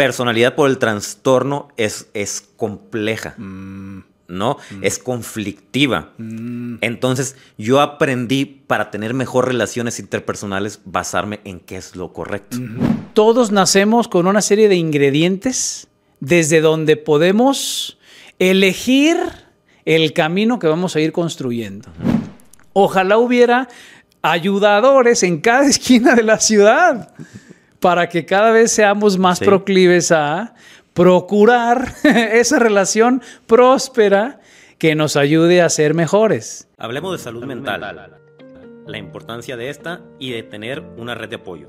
personalidad por el trastorno es, es compleja. ¿no? Es conflictiva. Entonces, yo aprendí para tener mejor relaciones interpersonales basarme en qué es lo correcto. Todos nacemos con una serie de ingredientes desde donde podemos elegir el camino que vamos a ir construyendo. Ojalá hubiera ayudadores en cada esquina de la ciudad para que cada vez seamos más proclives a procurar esa relación próspera que nos ayude a ser mejores. Hablemos de salud mental, la importancia de esta y de tener una red de apoyo.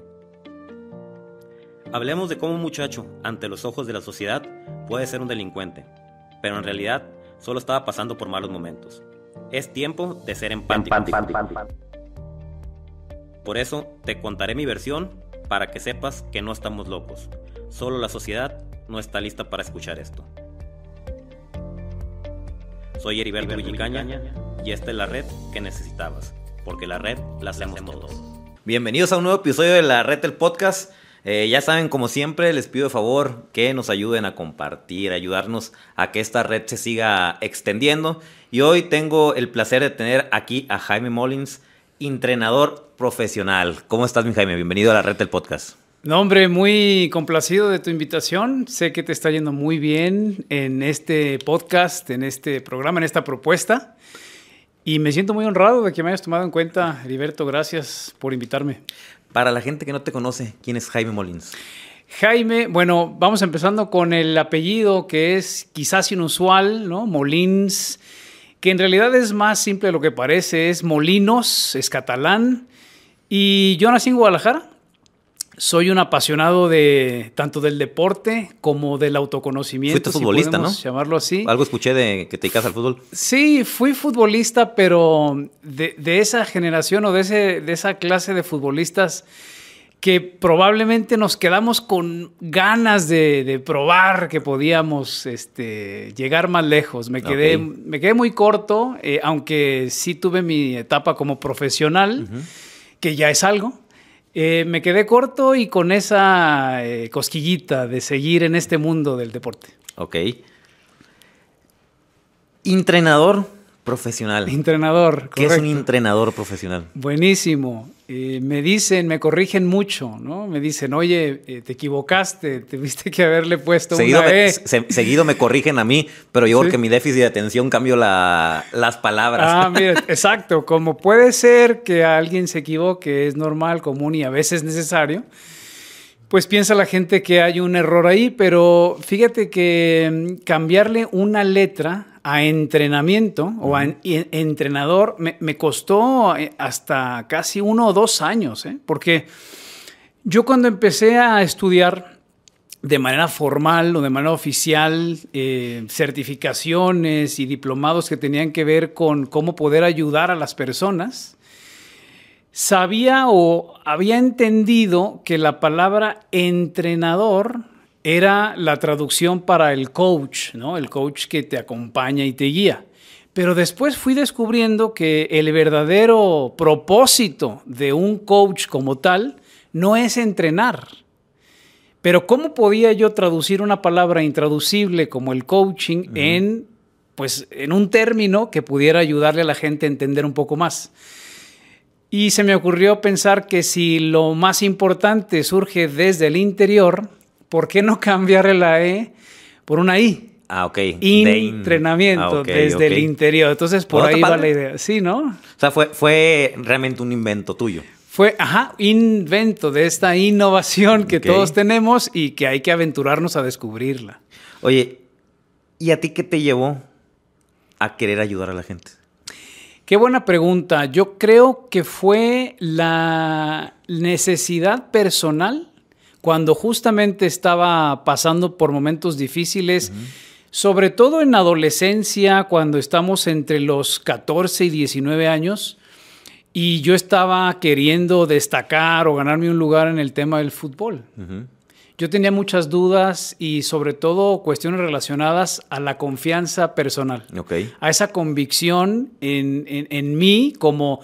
Hablemos de cómo un muchacho, ante los ojos de la sociedad, puede ser un delincuente, pero en realidad solo estaba pasando por malos momentos. Es tiempo de ser empático. Por eso te contaré mi versión para que sepas que no estamos locos. Solo la sociedad no está lista para escuchar esto. Soy Heriberto Villicaña y esta es la red que necesitabas, porque la red la hacemos todos. Bienvenidos a un nuevo episodio de la red del podcast. Eh, ya saben, como siempre, les pido de favor que nos ayuden a compartir, ayudarnos a que esta red se siga extendiendo. Y hoy tengo el placer de tener aquí a Jaime Mullins, entrenador profesional. ¿Cómo estás, mi Jaime? Bienvenido a la red del podcast. No, hombre, muy complacido de tu invitación. Sé que te está yendo muy bien en este podcast, en este programa, en esta propuesta. Y me siento muy honrado de que me hayas tomado en cuenta, Heriberto. Gracias por invitarme. Para la gente que no te conoce, ¿quién es Jaime Molins? Jaime, bueno, vamos empezando con el apellido que es quizás inusual, ¿no? Molins, que en realidad es más simple de lo que parece, es Molinos, es catalán. Y yo nací en Guadalajara, soy un apasionado de tanto del deporte como del autoconocimiento. Fuiste futbolista, ¿no? Llamarlo así. Algo escuché de que te dedicas al fútbol. Sí, fui futbolista, pero de, esa generación o de, ese, de esa clase de futbolistas que probablemente nos quedamos con ganas de, probar que podíamos este, llegar más lejos. Me quedé, me quedé muy corto, eh, aunque sí tuve mi etapa como profesional, que ya es algo. Eh, me quedé corto y con esa eh, cosquillita de seguir en este mundo del deporte. Ok. Entrenador profesional. Entrenador. ¿Qué es un entrenador profesional? Buenísimo. Eh, me dicen, me corrigen mucho, ¿no? Me dicen, oye, eh, te equivocaste, tuviste que haberle puesto seguido una me, seguido me corrigen a mí, pero yo porque mi déficit de atención cambio las palabras. Ah, mira, exacto. Como puede ser que alguien se equivoque, es normal, común y a veces necesario pues piensa la gente que hay un error ahí, pero fíjate que mm, cambiarle una letra a entrenamiento o a entrenador me, costó eh, hasta casi uno o dos años, ¿eh? porque yo cuando empecé a estudiar de manera formal o de manera oficial eh, certificaciones y diplomados que tenían que ver con cómo poder ayudar a las personas, sabía o había entendido que la palabra entrenador era la traducción para el coach, ¿no? El coach que te acompaña y te guía. Pero después fui descubriendo que el verdadero propósito de un coach como tal no es entrenar. Pero ¿cómo podía yo traducir una palabra intraducible como el coaching en pues en un término que pudiera ayudarle a la gente a entender un poco más? Y se me ocurrió pensar que si lo más importante surge desde el interior, ¿por qué no cambiar la E por una I? Ah, ok. Entrenamiento ah, desde el interior. Entonces, por ahí va la idea. Sí, ¿no? O sea, fue, fue realmente un invento tuyo. Fue, ajá, invento de esta innovación que todos tenemos y que hay que aventurarnos a descubrirla. Oye, ¿y a ti qué te llevó a querer ayudar a la gente? Qué buena pregunta. Yo creo que fue la necesidad personal cuando justamente estaba pasando por momentos difíciles, sobre todo en adolescencia, cuando estamos entre los 14 y 19 años, y yo estaba queriendo destacar o ganarme un lugar en el tema del fútbol. Yo tenía muchas dudas y sobre todo cuestiones relacionadas a la confianza personal, a esa convicción en, mí como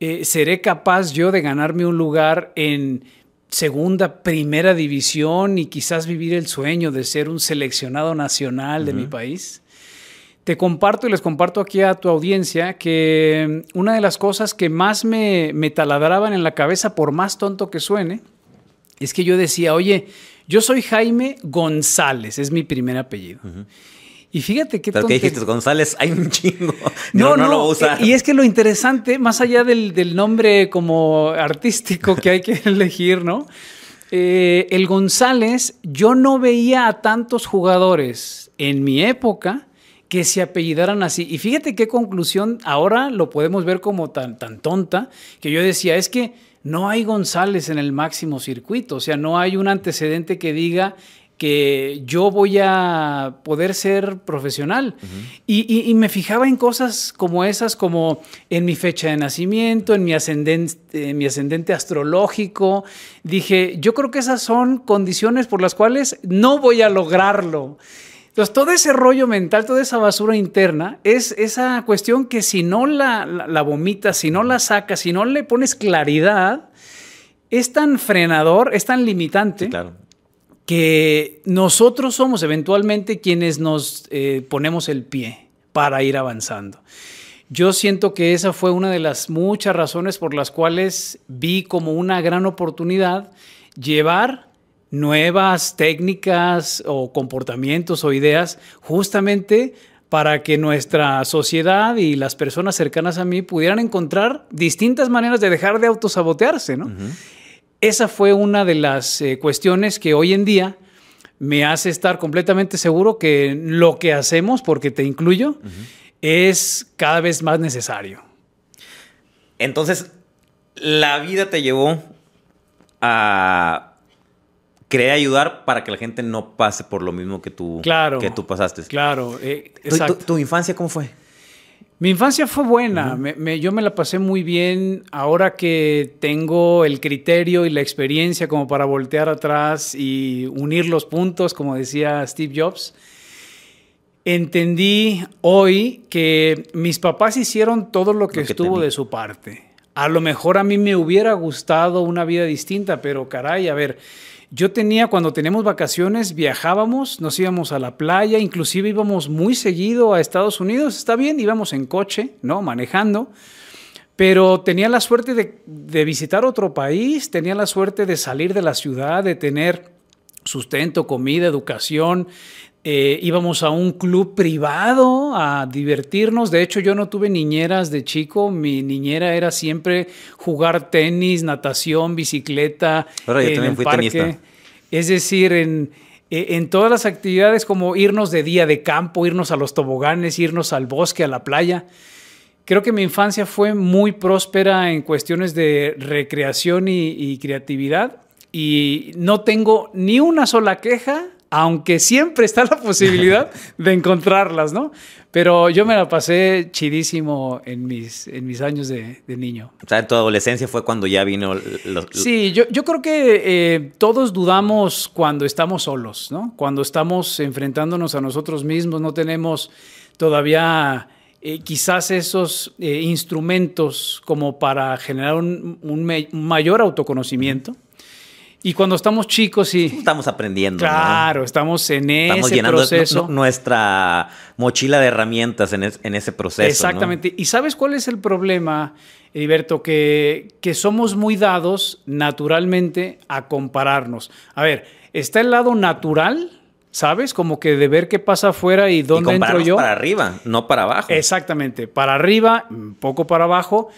eh, seré capaz yo de ganarme un lugar en segunda, primera división y quizás vivir el sueño de ser un seleccionado nacional de mi país. Te comparto y les comparto aquí a tu audiencia que una de las cosas que más me, me taladraban en la cabeza, por más tonto que suene, es que yo decía, oye, yo soy Jaime González, es mi primer apellido. Y fíjate qué Pero que dijiste, González, hay un chingo. No, no, lo voy a usar. Y es que lo interesante, más allá del, nombre como artístico que hay que elegir, ¿no? Eh, el González, yo no veía a tantos jugadores en mi época que se apellidaran así. Y fíjate qué conclusión, ahora lo podemos ver como tan, tan tonta, que yo decía, es que no hay González en el máximo circuito, o sea, no hay un antecedente que diga que yo voy a poder ser profesional. y, me fijaba en cosas como esas, como en mi fecha de nacimiento, en mi ascendente, en mi ascendente astrológico. Dije, yo creo que esas son condiciones por las cuales no voy a lograrlo. Entonces, todo ese rollo mental, toda esa basura interna, es esa cuestión que si no la, la, vomitas, si no la sacas, si no le pones claridad, es tan frenador, es tan limitante. claro que nosotros somos eventualmente quienes nos eh, ponemos el pie para ir avanzando. Yo siento que esa fue una de las muchas razones por las cuales vi como una gran oportunidad llevar nuevas técnicas o comportamientos o ideas justamente para que nuestra sociedad y las personas cercanas a mí pudieran encontrar distintas maneras de dejar de autosabotearse, ¿no? Esa fue una de las eh, cuestiones que hoy en día me hace estar completamente seguro que lo que hacemos, porque te incluyo, es cada vez más necesario. Entonces, la vida te llevó a querer ayudar para que la gente no pase por lo mismo que tú, que tú pasaste. Claro, eh, ¿Tu, infancia cómo fue? Mi infancia fue buena, yo me la pasé muy bien ahora que tengo el criterio y la experiencia como para voltear atrás y unir los puntos, como decía Steve Jobs. Entendí hoy que mis papás hicieron todo lo que, estuvo de su parte. A lo mejor a mí me hubiera gustado una vida distinta, pero caray, a ver, yo tenía, cuando teníamos vacaciones, viajábamos, nos íbamos a la playa, inclusive íbamos muy seguido a Estados Unidos, está bien, íbamos en coche, ¿no? Manejando, pero tenía la suerte de, visitar otro país, tenía la suerte de salir de la ciudad, de tener sustento, comida, educación, eh, íbamos a un club privado a divertirnos. De hecho, yo no tuve niñeras de chico. Mi niñera era siempre jugar tenis, natación, bicicleta. Ahora yo también fui Tenista. Es decir, en, e, en todas las actividades como irnos de día de campo, irnos a los toboganes, irnos al bosque, a la playa. Creo que mi infancia fue muy próspera en cuestiones de recreación y creatividad y no tengo ni una sola queja aunque siempre está la posibilidad de encontrarlas, ¿no? Pero yo me la pasé chidísimo en mis, en mis años de, niño. O sea, en tu adolescencia fue cuando ya vino... Los, Sí, yo, yo, creo que eh, todos dudamos cuando estamos solos, ¿no? Cuando estamos enfrentándonos a nosotros mismos, no tenemos todavía... Eh, quizás esos eh, instrumentos como para generar un, un mayor autoconocimiento. Y cuando estamos chicos y... Estamos aprendiendo. Claro, estamos en estamos ese proceso. nuestra mochila de herramientas en, ese proceso. Exactamente. ¿Y sabes cuál es el problema, Heriberto? Que, que somos muy dados naturalmente a compararnos. A ver, está el lado natural, ¿sabes? Como que de ver qué pasa afuera y dónde entro yo. Para arriba, no para abajo. Exactamente, para arriba, un poco para abajo.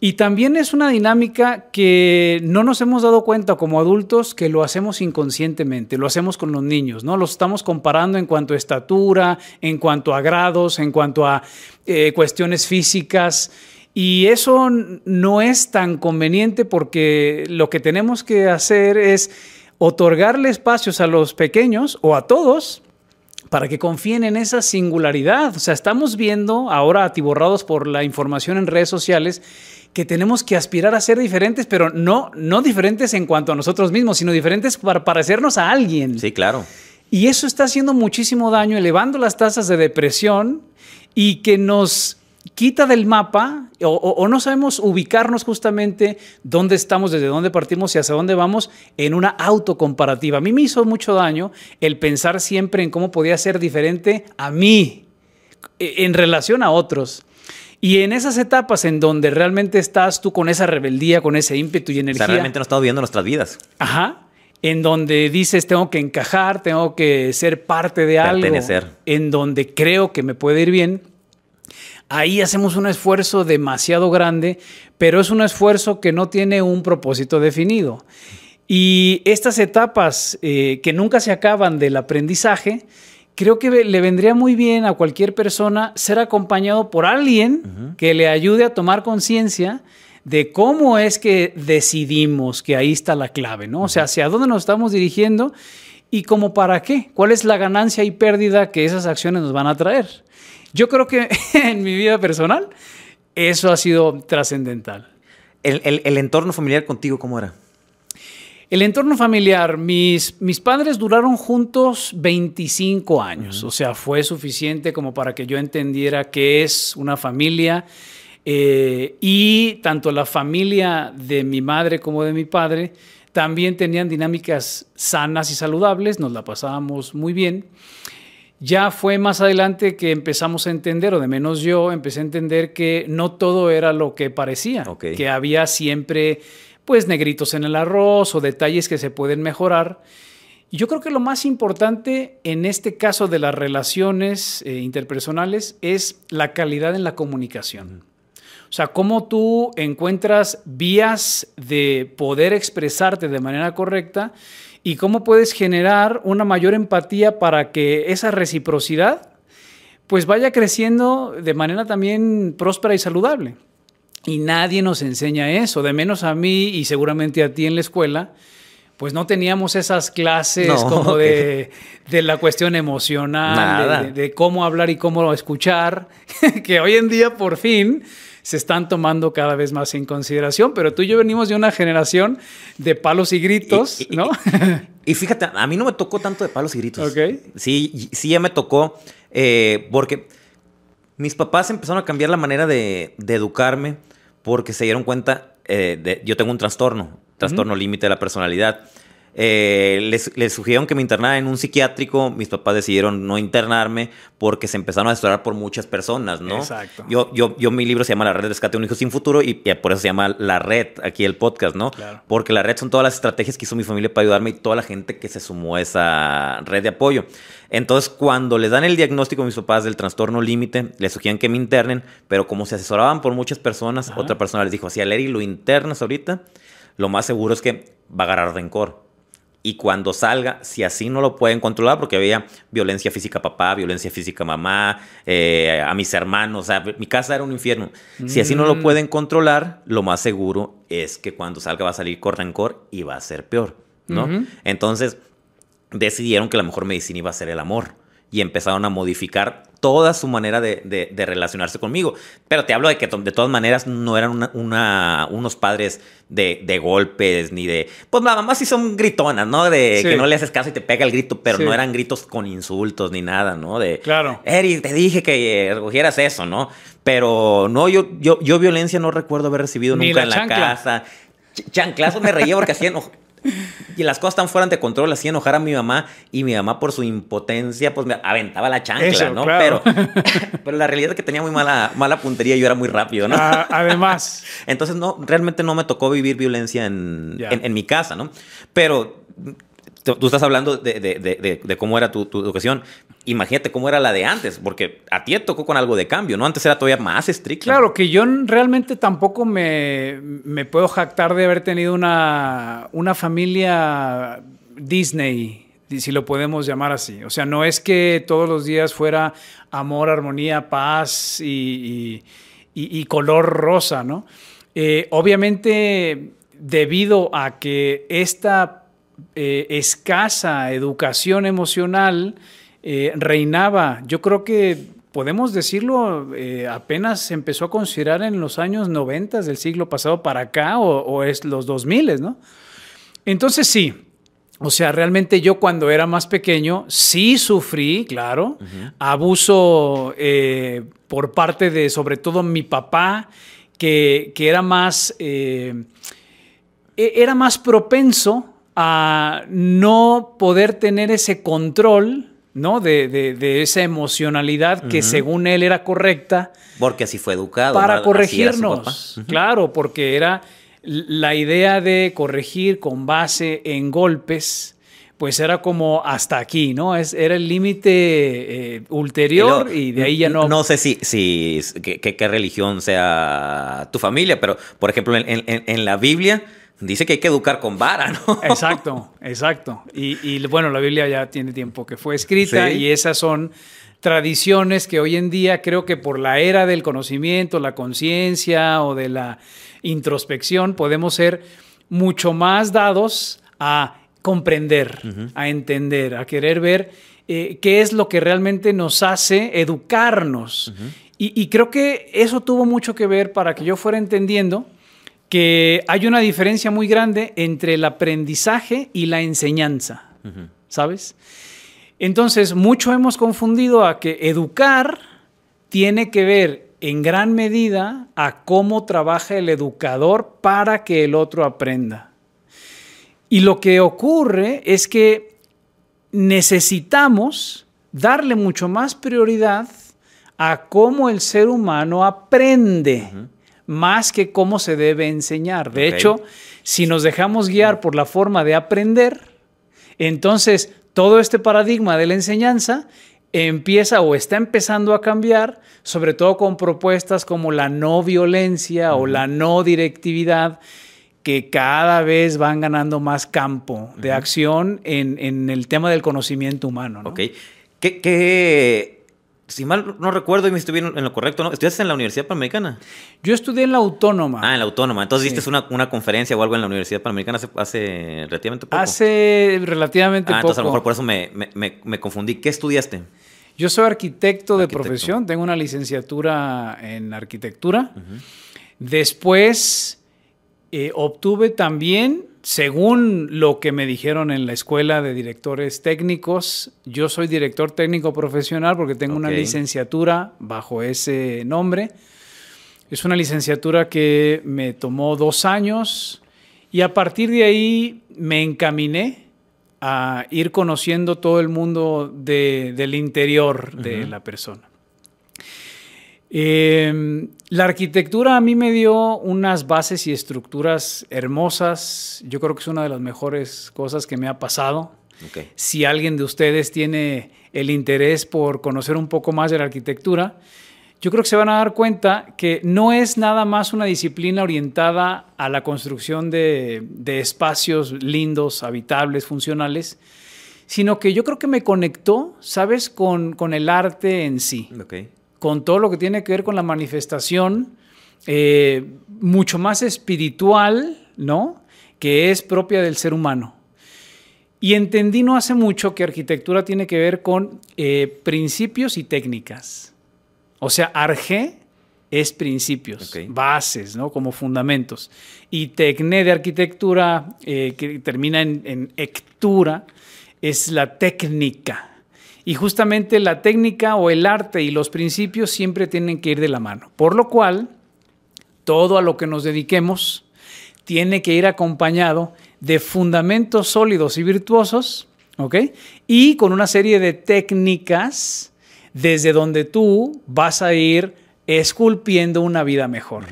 Y también es una dinámica que no nos hemos dado cuenta como adultos que lo hacemos inconscientemente, lo hacemos con los niños, ¿no? Los estamos comparando en cuanto a estatura, en cuanto a grados, en cuanto a eh, cuestiones físicas. Y eso no es tan conveniente porque lo que tenemos que hacer es otorgarle espacios a los pequeños o a todos para que confíen en esa singularidad. O sea, estamos viendo ahora atiborrados por la información en redes sociales que tenemos que aspirar a ser diferentes, pero no, no diferentes en cuanto a nosotros mismos, sino diferentes para parecernos a alguien. Sí, claro. Y eso está haciendo muchísimo daño, elevando las tasas de depresión y que nos quita del mapa o, no sabemos ubicarnos justamente dónde estamos, desde dónde partimos y hacia dónde vamos en una autocomparativa. A mí me hizo mucho daño el pensar siempre en cómo podía ser diferente a mí e, en relación a otros. Y en esas etapas en donde realmente estás tú con esa rebeldía, con ese ímpetu y energía. O sea, realmente no estamos viviendo nuestras vidas. Ajá. En donde dices, tengo que encajar, tengo que ser parte de algo. Pertenecer. En donde creo que me puede ir bien ahí hacemos un esfuerzo demasiado grande, pero es un esfuerzo que no tiene un propósito definido. Y estas etapas eh, que nunca se acaban del aprendizaje, creo que le vendría muy bien a cualquier persona ser acompañado por alguien que le ayude a tomar conciencia de cómo es que decidimos que ahí está la clave, ¿no? O sea, hacia dónde nos estamos dirigiendo y cómo para qué, cuál es la ganancia y pérdida que esas acciones nos van a traer. Yo creo que en mi vida personal eso ha sido trascendental. ¿El, entorno familiar contigo cómo era? El entorno familiar, mis, mis padres duraron juntos 25 años, o sea, fue suficiente como para que yo entendiera qué es una familia. Eh, y tanto la familia de mi madre como de mi padre también tenían dinámicas sanas y saludables, nos la pasábamos muy bien. Ya fue más adelante que empezamos a entender, o de menos yo, empecé a entender que no todo era lo que parecía, que había siempre pues negritos en el arroz o detalles que se pueden mejorar. Y yo creo que lo más importante en este caso de las relaciones eh, interpersonales es la calidad en la comunicación. O sea, cómo tú encuentras vías de poder expresarte de manera correcta y cómo puedes generar una mayor empatía para que esa reciprocidad pues vaya creciendo de manera también próspera y saludable. Y nadie nos enseña eso, de menos a mí y seguramente a ti en la escuela, pues no teníamos esas clases como de, la cuestión emocional, de, cómo hablar y cómo escuchar, que hoy en día por fin se están tomando cada vez más en consideración, pero tú y yo venimos de una generación de palos y gritos, ¿no? Y, fíjate, a mí no me tocó tanto de palos y gritos. Sí, sí ya me tocó, eh, porque mis papás empezaron a cambiar la manera de, educarme porque se dieron cuenta, eh, de, yo tengo un trastorno, trastorno límite de la personalidad. Eh, les, les, sugirieron que me internara en un psiquiátrico. Mis papás decidieron no internarme porque se empezaron a asesorar por muchas personas, ¿no? Exacto. Yo, yo, yo mi libro se llama La Red de Rescate de un Hijo Sin Futuro y, por eso se llama La Red, aquí el podcast, ¿no? Porque la red son todas las estrategias que hizo mi familia para ayudarme y toda la gente que se sumó a esa red de apoyo. Entonces, cuando les dan el diagnóstico a mis papás del trastorno límite, les sugieren que me internen, pero como se asesoraban por muchas personas, otra persona les dijo, si a Larry lo internas ahorita, lo más seguro es que va a agarrar rencor y cuando salga, si así no lo pueden controlar, porque había violencia física papá, violencia física mamá, eh, a mis hermanos, o sea, mi casa era un infierno. Si así no lo mm. pueden controlar, lo más seguro es que cuando salga va a salir con rencor y va a ser peor, ¿no? Entonces, decidieron que la mejor medicina iba a ser el amor y empezaron a modificar toda su manera de, relacionarse conmigo. Pero te hablo de que de todas maneras no eran una, unos padres de, golpes ni de... Pues la mamá sí son gritonas, ¿no? De que no le haces caso y te pega el grito, pero no eran gritos con insultos ni nada, ¿no? De... Claro. Eric, te dije que recogieras eso, ¿no? Pero no, yo, yo, yo violencia no recuerdo haber recibido nunca en la casa. Chanclazo me reía porque hacían y las cosas tan fuera de control, hacía enojar a mi mamá y mi mamá por su impotencia pues me aventaba la chancla, ¿no? Pero, pero la realidad es que tenía muy mala, mala puntería y yo era muy rápido, ¿no? Ah, además. Entonces no, realmente no me tocó vivir violencia en, en, en mi casa, ¿no? Pero tú estás hablando de, cómo era tu, educación. Imagínate cómo era la de antes, porque a ti te tocó con algo de cambio, ¿no? Antes era todavía más estricto. Claro, que yo realmente tampoco me, puedo jactar de haber tenido una, una familia Disney, si lo podemos llamar así. O sea, no es que todos los días fuera amor, armonía, paz y, color rosa, ¿no? Eh, obviamente, debido a que esta eh, escasa educación emocional eh, reinaba. Yo creo que podemos decirlo, eh, apenas se empezó a considerar en los años 90 del siglo pasado para acá o, es los 2000, ¿no? Entonces sí, O sea, realmente yo cuando era más pequeño sí sufrí, claro, abuso eh, por parte de sobre todo mi papá, que, era más, eh, e-, era más propenso a no poder tener ese control, ¿no? De, esa emocionalidad que según él era correcta. Porque así fue educado. Para corregirnos. Claro, porque era la idea de corregir con base en golpes, pues era como hasta aquí, ¿no? Es, era el límite eh, ulterior y, de ahí ya no... No sé si, si qué religión sea tu familia, pero por ejemplo en, la Biblia dice que hay que educar con vara, ¿no? Exacto, exacto. Y, bueno, la Biblia ya tiene tiempo que fue escrita y esas son tradiciones que hoy en día creo que por la era del conocimiento, la conciencia o de la introspección podemos ser mucho más dados a comprender, a entender, a querer ver eh, qué es lo que realmente nos hace educarnos. y, creo que eso tuvo mucho que ver para que yo fuera entendiendo que hay una diferencia muy grande entre el aprendizaje y la enseñanza, ¿sabes? Entonces, mucho hemos confundido a que educar tiene que ver en gran medida a cómo trabaja el educador para que el otro aprenda. Y lo que ocurre es que necesitamos darle mucho más prioridad a cómo el ser humano aprende, más que cómo se debe enseñar. De hecho, si nos dejamos guiar por la forma de aprender, entonces todo este paradigma de la enseñanza empieza o está empezando a cambiar, sobre todo con propuestas como la no violencia o la no directividad, que cada vez van ganando más campo de acción en, el tema del conocimiento humano. Ok. ¿Qué, si mal no recuerdo y me estuve en lo correcto, ¿no? ¿Estudiaste en la Universidad Panamericana? Yo estudié en la Autónoma. Ah, en la Autónoma. Entonces diste una, conferencia o algo en la Universidad Panamericana hace, relativamente poco. Hace relativamente poco. Ah, entonces a lo mejor por eso me, confundí. ¿Qué estudiaste? Yo soy arquitecto, de profesión, tengo una licenciatura en arquitectura. Después eh, obtuve también, según lo que me dijeron en la escuela de directores técnicos, yo soy director técnico profesional porque tengo una licenciatura bajo ese nombre. Es una licenciatura que me tomó dos años y a partir de ahí me encaminé a ir conociendo todo el mundo del interior de la persona. Em, la arquitectura a mí me dio unas bases y estructuras hermosas. Yo creo que es una de las mejores cosas que me ha pasado. Si alguien de ustedes tiene el interés por conocer un poco más de la arquitectura, yo creo que se van a dar cuenta que no es nada más una disciplina orientada a la construcción de, espacios lindos, habitables, funcionales, sino que yo creo que me conectó, ¿sabes?, con, con el arte en sí con todo lo que tiene que ver con la manifestación eh, mucho más espiritual, ¿no? Que es propia del ser humano. Y entendí no hace mucho que arquitectura tiene que ver con eh, principios y técnicas. O sea, arge es principios, bases, ¿no? Como fundamentos. Y tecné de arquitectura, eh, que termina en, en ectura, es la técnica. Y justamente la técnica o el arte y los principios siempre tienen que ir de la mano. Por lo cual, todo a lo que nos dediquemos tiene que ir acompañado de fundamentos sólidos y virtuosos, ¿ok? Y con una serie de técnicas desde donde tú vas a ir esculpiendo una vida mejor.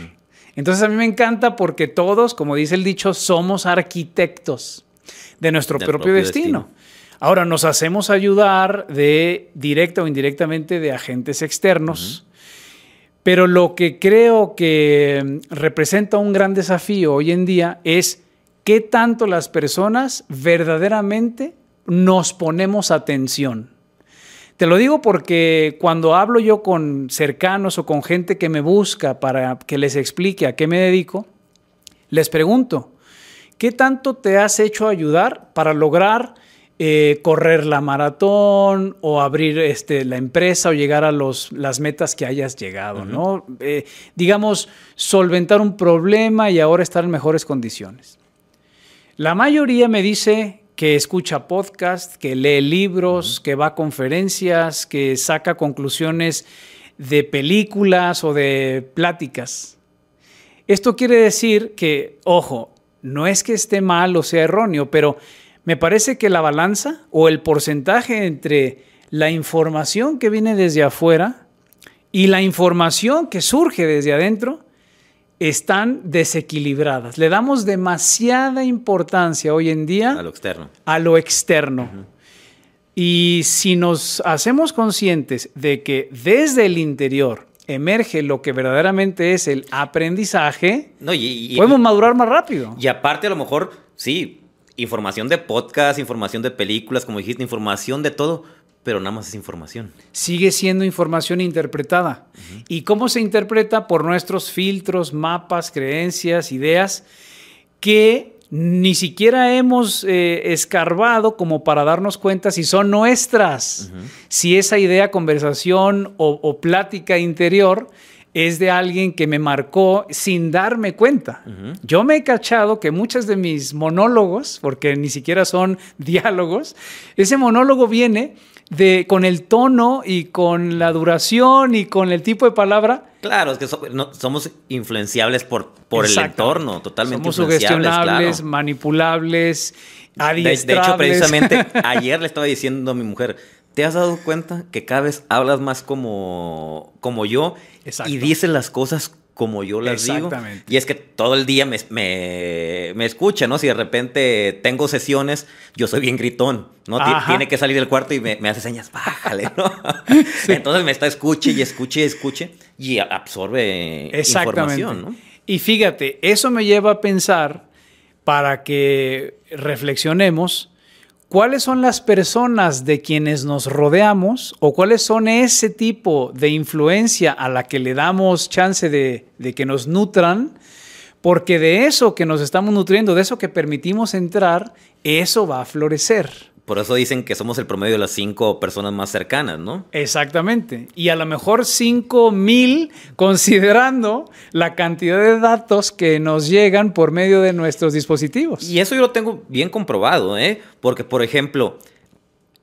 Entonces a mí me encanta porque todos, como dice el dicho, somos arquitectos de nuestro propio, destino. Ahora, nos hacemos ayudar de directa o indirectamente de agentes externos, pero lo que creo que mm, representa un gran desafío hoy en día es qué tanto las personas verdaderamente nos ponemos atención. Te lo digo porque cuando hablo yo con cercanos o con gente que me busca para que les explique a qué me dedico, les pregunto, ¿qué tanto te has hecho ayudar para lograr eh, correr la maratón o abrir este, la empresa o llegar a los, las metas que hayas llegado, ¿no? Eh, digamos, solventar un problema y ahora estar en mejores condiciones. La mayoría me dice que escucha podcast, que lee libros, que va a conferencias, que saca conclusiones de películas o de pláticas. Esto quiere decir que, ojo, no es que esté mal o sea erróneo, pero me parece que la balanza o el porcentaje entre la información que viene desde afuera y la información que surge desde adentro están desequilibradas. Le damos demasiada importancia hoy en día a lo externo. A lo externo. Y si nos hacemos conscientes de que desde el interior emerge lo que verdaderamente es el aprendizaje, podemos madurar más rápido. Y aparte a lo mejor, sí, información de podcast, información de películas, como dijiste, información de todo, pero nada más es información. Sigue siendo información interpretada. ¿Y cómo se interpreta? Por nuestros filtros, mapas, creencias, ideas, que ni siquiera hemos eh, escarbado como para darnos cuenta si son nuestras, si esa idea, conversación o, plática interior es de alguien que me marcó sin darme cuenta. Yo me he cachado que muchos de mis monólogos, porque ni siquiera son diálogos, ese monólogo viene de, con el tono y con la duración y con el tipo de palabra. Claro, es que somos influenciables por, por el entorno, totalmente somos sugestionables, manipulables, adiestrables. De, de, hecho, precisamente ayer le estaba diciendo a mi mujer, ¿te has dado cuenta que cada vez hablas más como, como yo y dices las cosas como yo las digo. Y es que todo el día me, me, escucha, ¿no? Si de repente tengo sesiones, yo soy bien gritón, ¿no? Tiene que salir del cuarto y me, hace señas, bájale, ¿no? Entonces me está escuche y escuche y escuche y absorbe información, ¿no? Y fíjate, eso me lleva a pensar para que reflexionemos cuáles son las personas de quienes nos rodeamos o cuáles son ese tipo de influencia a la que le damos chance de, que nos nutran, porque de eso que nos estamos nutriendo, de eso que permitimos entrar, eso va a florecer. Por eso dicen que somos el promedio de las cinco personas más cercanas, ¿no? Exactamente. Y a lo mejor cinco mil considerando la cantidad de datos que nos llegan por medio de nuestros dispositivos. Y eso yo lo tengo bien comprobado, ¿eh? Porque, por ejemplo,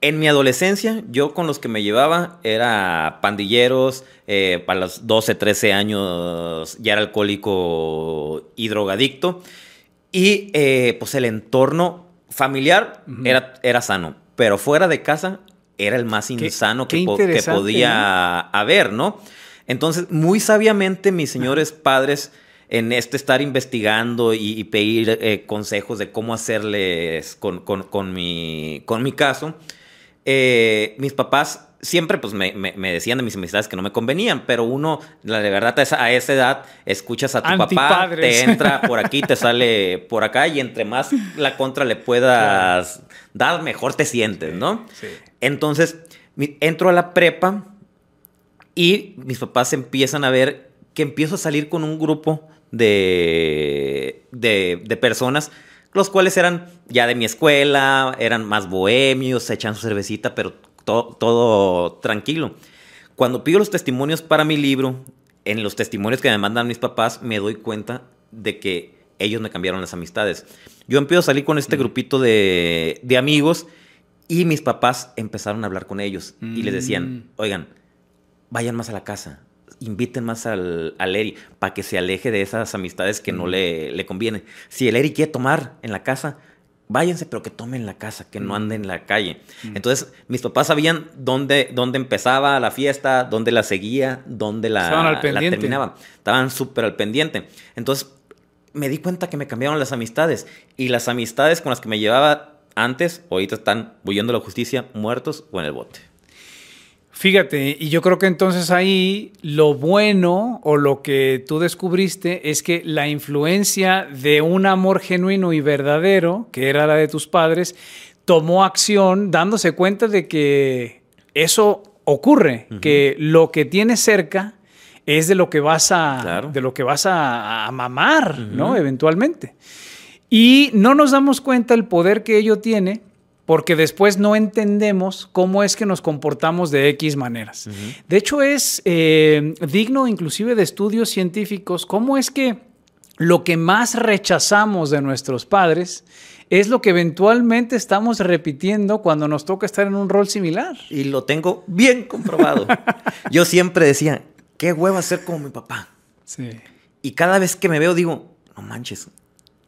en mi adolescencia, yo con los que me llevaba era pandilleros, eh, para los 12, 13 años ya era alcohólico y drogadicto. Y eh, pues el entorno familiar era, era sano, pero fuera de casa era el más insano que, podía haber, ¿no? Entonces, muy sabiamente mis señores padres en este estar investigando y, pedir eh, consejos de cómo hacerles con, mi, con mi caso, eh, mis papás siempre pues me, decían de mis amistades que no me convenían, pero uno, la de verdad, a esa edad, escuchas a tu papá, te entra por aquí, te sale por acá, y entre más la contra le puedas dar, mejor te sientes, ¿no? Entonces, entro a la prepa y mis papás empiezan a ver que empiezo a salir con un grupo de, de, de personas los cuales eran ya de mi escuela, eran más bohemios, se echan su cervecita, pero todo, tranquilo. Cuando pido los testimonios para mi libro, en los testimonios que me mandan mis papás, me doy cuenta de que ellos me cambiaron las amistades. Yo empiezo a salir con este mm. grupito de, amigos y mis papás empezaron a hablar con ellos y les decían, mm. oigan, vayan más a la casa, inviten más al, al Eri para que se aleje de esas amistades que no le, le convienen. Si el Eri quiere tomar en la casa, váyanse, pero que tomen la casa, que no anden en la calle. Entonces, mis papás sabían dónde, dónde empezaba la fiesta, dónde la seguía, dónde la, terminaba. Estaban súper al pendiente. Entonces, me di cuenta que me cambiaron las amistades. Y las amistades con las que me llevaba antes, ahorita están huyendo la justicia, muertos o en el bote. Fíjate, y yo creo que entonces ahí lo bueno o lo que tú descubriste es que la influencia de un amor genuino y verdadero, que era la de tus padres, tomó acción dándose cuenta de que eso ocurre, que lo que tienes cerca es de lo que vas a, de lo que vas a, mamar, ¿no? Eventualmente. Y no nos damos cuenta el poder que ello tiene porque después no entendemos cómo es que nos comportamos de X maneras. De hecho, es eh, digno inclusive de estudios científicos cómo es que lo que más rechazamos de nuestros padres es lo que eventualmente estamos repitiendo cuando nos toca estar en un rol similar. Y lo tengo bien comprobado. Yo siempre decía, qué hueva ser como mi papá. Sí. Y cada vez que me veo digo, no manches,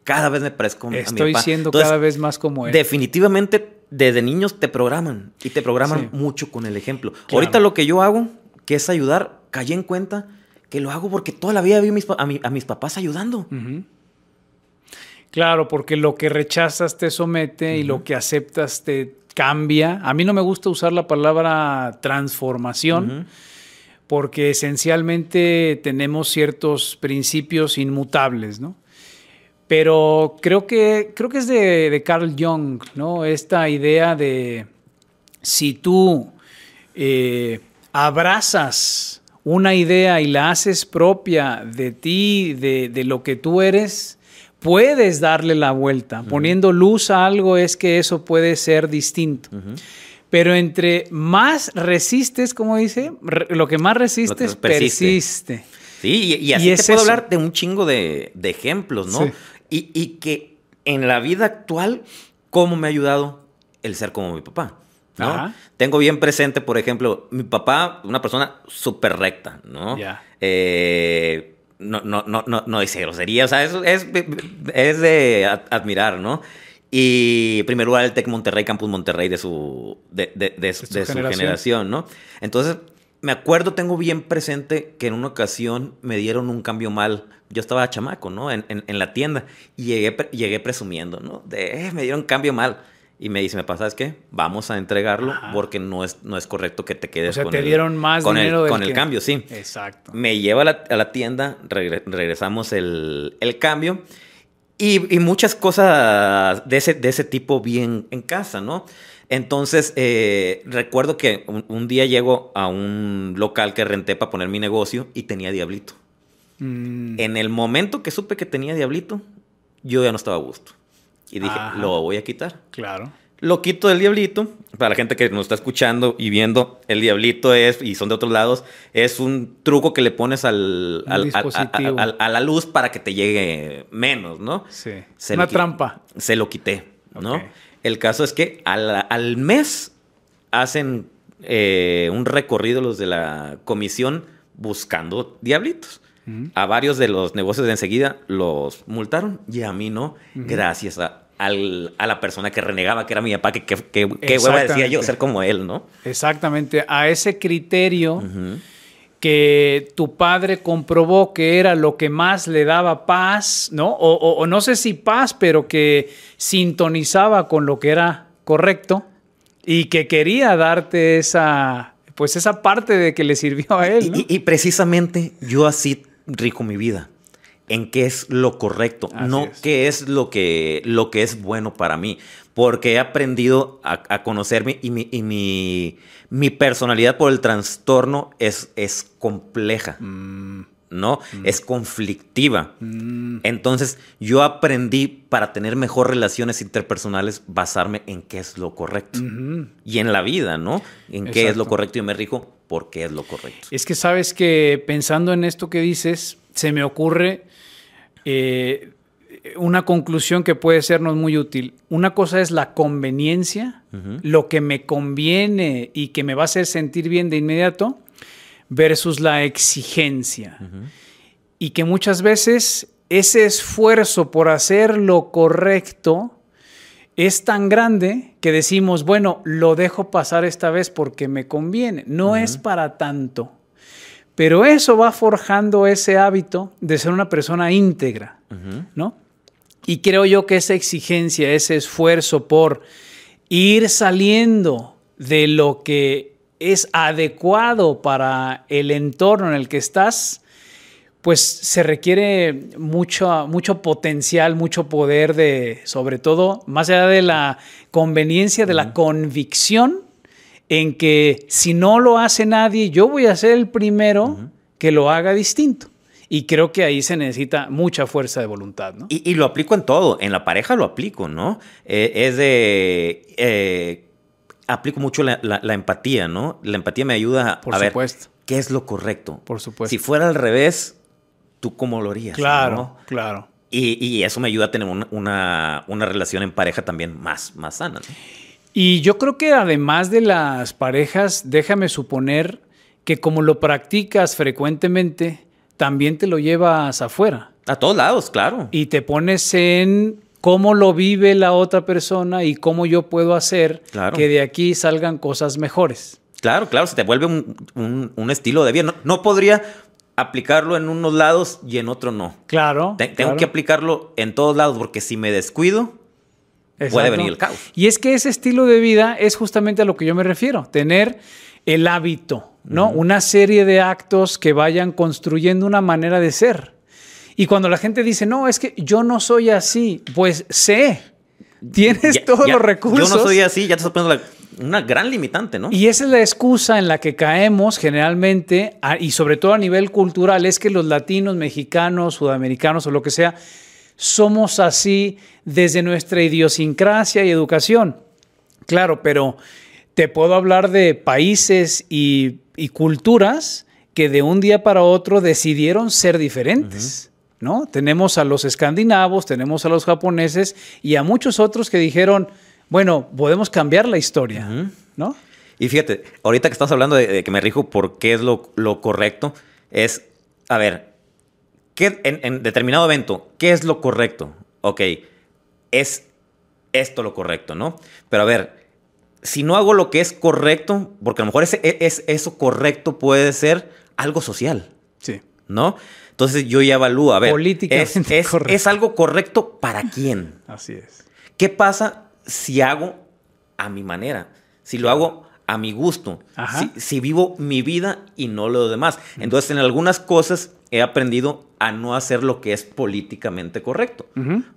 cada vez me parezco a mi Estoy papá. siendo Entonces, cada vez más como él. Definitivamente, desde niños te programan y te programan Sí. mucho con el ejemplo. Claro. Ahorita lo que yo hago, que es ayudar, caí en cuenta que lo hago porque toda la vida vi a mis, pa- a mi- a mis papás ayudando. Claro, porque lo que rechazas te somete y lo que aceptas te cambia. A mí no me gusta usar la palabra transformación. Porque esencialmente tenemos ciertos principios inmutables, ¿no? Pero creo que, creo que es de, de Carl Jung, ¿no? Esta idea de si tú eh, abrazas una idea y la haces propia de ti, de, de lo que tú eres, puedes darle la vuelta. Poniendo luz a algo es que eso puede ser distinto. Pero entre más resistes, como dice, re- lo que más resistes persiste. persiste. Sí, y, y así Y te es puedo eso. hablar de un chingo de, de ejemplos, ¿no? Sí. Y, y que en la vida actual, ¿cómo me ha ayudado el ser como mi papá? ¿no? Tengo bien presente, por ejemplo, mi papá, una persona súper recta, ¿no? Ya. Eh, no, no, no, no, no dice grosería, o sea, es, es, es de ad- admirar, ¿no? Y primer lugar el Tec Monterrey, Campus Monterrey de su, de, de- de su- su de su generación. generación, ¿no? Entonces, me acuerdo, tengo bien presente que en una ocasión me dieron un cambio mal. Yo estaba chamaco, ¿no? En, en- en la tienda. Y llegué, llegué presumiendo, ¿no? De, eh, me dieron cambio mal. Y me dice, ¿me pasa? ¿Sabes qué? Vamos a entregarlo Ajá. porque no es, no es correcto que te quedes O sea, con te el- dieron más con el- dinero del con el cambio, sí. Exacto. Me lleva a la, a la tienda, regre- regresamos el, el cambio y, y muchas cosas de ese, de ese tipo vi en, en casa, ¿no? Entonces, eh, recuerdo que un, un día llego a un local que renté para poner mi negocio y tenía Diablito. Mm, En el momento que supe que tenía Diablito, yo ya no estaba a gusto. Y dije, Ajá. lo voy a quitar. claro. Lo quito del diablito. Para la gente que nos está escuchando y viendo, el diablito es, y son de otros lados, es un truco que le pones al, a- dispositivo. a- a- a la luz para que te llegue menos, ¿no? Sí. Se Una trampa. Se lo quité, ¿no? El caso es que al, al mes hacen eh, un recorrido los de la comisión buscando diablitos. A varios de los negocios de enseguida los multaron y a mí no, gracias a, al- a la persona que renegaba que era mi papá, que que, que hueva decía yo ser como él, ¿no? Exactamente. A ese criterio. Que tu padre comprobó que era lo que más le daba paz, ¿no? O, o- o no sé si paz, pero que sintonizaba con lo que era correcto y que quería darte esa, pues esa parte de que le sirvió a él, ¿no? Y, y precisamente yo así rijo mi vida. En qué es lo correcto, Así no es. qué es lo que, lo que es bueno para mí. Porque he aprendido a, a conocerme y, mi, y mi, mi personalidad por el trastorno es, es compleja, Mm, ¿no? Es conflictiva. mm, Entonces yo aprendí para tener mejor relaciones interpersonales basarme en qué es lo correcto. Y en la vida, ¿no? En qué es lo correcto y me rijo por qué es lo correcto. Es que sabes que pensando en esto que dices, se me ocurre eh, una conclusión que puede sernos muy útil. Una cosa es la conveniencia, lo que me conviene y que me va a hacer sentir bien de inmediato, versus la exigencia. Y que muchas veces ese esfuerzo por hacer lo correcto es tan grande que decimos, bueno, lo dejo pasar esta vez porque me conviene. No es para tanto. Pero eso va forjando ese hábito de ser una persona íntegra. ¿no? Y creo yo que esa exigencia, ese esfuerzo por ir saliendo de lo que es adecuado para el entorno en el que estás, pues se requiere mucho, mucho potencial, mucho poder de, sobre todo, más allá de la conveniencia, de la convicción en que si no lo hace nadie, yo voy a ser el primero que lo haga distinto. Y creo que ahí se necesita mucha fuerza de voluntad, ¿no? Y, y lo aplico en todo. En la pareja lo aplico, ¿no? Eh, es de. eh, aplico mucho la, la- la empatía, ¿no? La empatía me ayuda a, Por a ver qué es lo correcto. Por supuesto. Si fuera al revés, ¿tú cómo lo harías? Claro, no? claro. Y, eso me ayuda a tener una, relación en pareja también más, más sana. Y yo creo que además de las parejas, déjame suponer que como lo practicas frecuentemente, también te lo llevas afuera. A todos lados, claro. Y te pones en cómo lo vive la otra persona y cómo yo puedo hacer que de aquí salgan cosas mejores. Claro, claro, se te vuelve un, estilo de vida. No, podría aplicarlo en unos lados y en otro no. Claro. tengo que aplicarlo en todos lados porque si me descuido, puede venir el caos. Y es que ese estilo de vida es justamente a lo que yo me refiero, tener el hábito, ¿no? Una serie de actos que vayan construyendo una manera de ser. Y cuando la gente dice, no, es que yo no soy así, pues sé, tienes todos los recursos. Yo no soy así, ya te estoy poniendo una gran limitante, ¿no? Y esa es la excusa en la que caemos generalmente, y sobre todo a nivel cultural, es que los latinos, mexicanos, sudamericanos o lo que sea, somos así desde nuestra idiosincrasia y educación. Claro, pero te puedo hablar de países y, culturas que de un día para otro decidieron ser diferentes. ¿no? Tenemos a los escandinavos, tenemos a los japoneses y a muchos otros que dijeron, bueno, podemos cambiar la historia, ¿no? Y fíjate, ahorita que estás hablando de, que me rijo por qué es lo, correcto, es, a ver, ¿qué, en, determinado evento, ¿qué es lo correcto? Ok, es esto lo correcto, ¿no? Pero a ver, si no hago lo que es correcto, porque a lo mejor ese, es, eso correcto puede ser algo social. Sí. ¿No? Entonces yo ya evalúo, a ver, es, es, algo correcto para quién? Así es. ¿Qué pasa si hago a mi manera? Si lo hago a mi gusto, si, vivo mi vida y no lo demás. Entonces en algunas cosas he aprendido a no hacer lo que es políticamente correcto,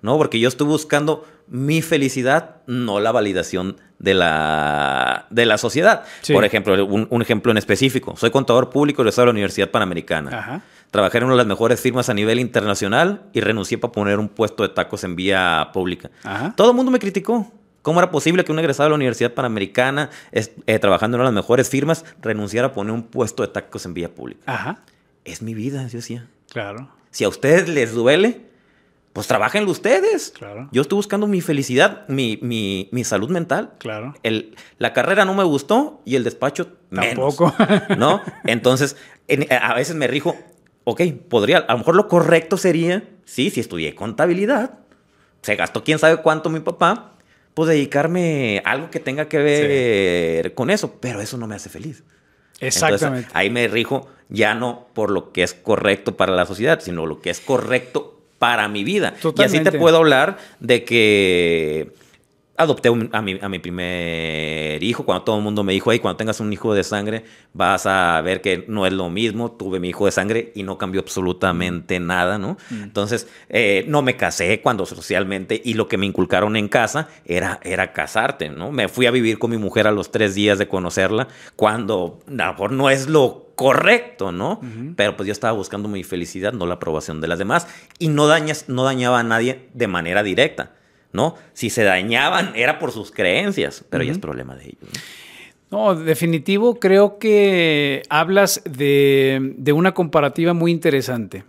¿no? Porque yo estoy buscando mi felicidad, no la validación de la, de la sociedad. Por ejemplo, un, ejemplo en específico. Soy contador público de la Universidad Panamericana. Ajá. Trabajé en una de las mejores firmas a nivel internacional y renuncié para poner un puesto de tacos en vía pública. Todo el mundo me criticó. ¿Cómo era posible que un egresado de la Universidad Panamericana, eh, trabajando en una de las mejores firmas, renunciara a poner un puesto de tacos en vía pública? Ajá. Es mi vida, yo decía. Claro. Si a ustedes les duele, pues trabajenlo ustedes. Claro. Yo estoy buscando mi felicidad, mi, mi, salud mental. Claro. El, la carrera no me gustó y el despacho Tampoco. ¿No? Entonces, a veces me rijo ok, podría, a lo mejor lo correcto sería, sí, si estudié contabilidad, se gastó quién sabe cuánto mi papá, pues dedicarme a algo que tenga que ver con eso, pero eso no me hace feliz. Exactamente. ahí me rijo ya no por lo que es correcto para la sociedad, sino lo que es correcto para mi vida. Y así te puedo hablar de que adopté a, mi, a mi primer hijo. Cuando todo el mundo me dijo, hey, cuando tengas un hijo de sangre, vas a ver que no es lo mismo. Tuve mi hijo de sangre y no cambió absolutamente nada, ¿no? Mm. Entonces, eh, no me casé cuando socialmente y lo que me inculcaron en casa era, era casarte, ¿no? Me fui a vivir con mi mujer a los tres días de conocerla, cuando a lo mejor no es lo correcto, ¿no? Pero pues yo estaba buscando mi felicidad, no la aprobación de las demás. Y no, dañas, no dañaba a nadie de manera directa ¿no? Si se dañaban era por sus creencias, pero ya es problema de ellos. ¿no? definitivo, creo que hablas de, una comparativa muy interesante.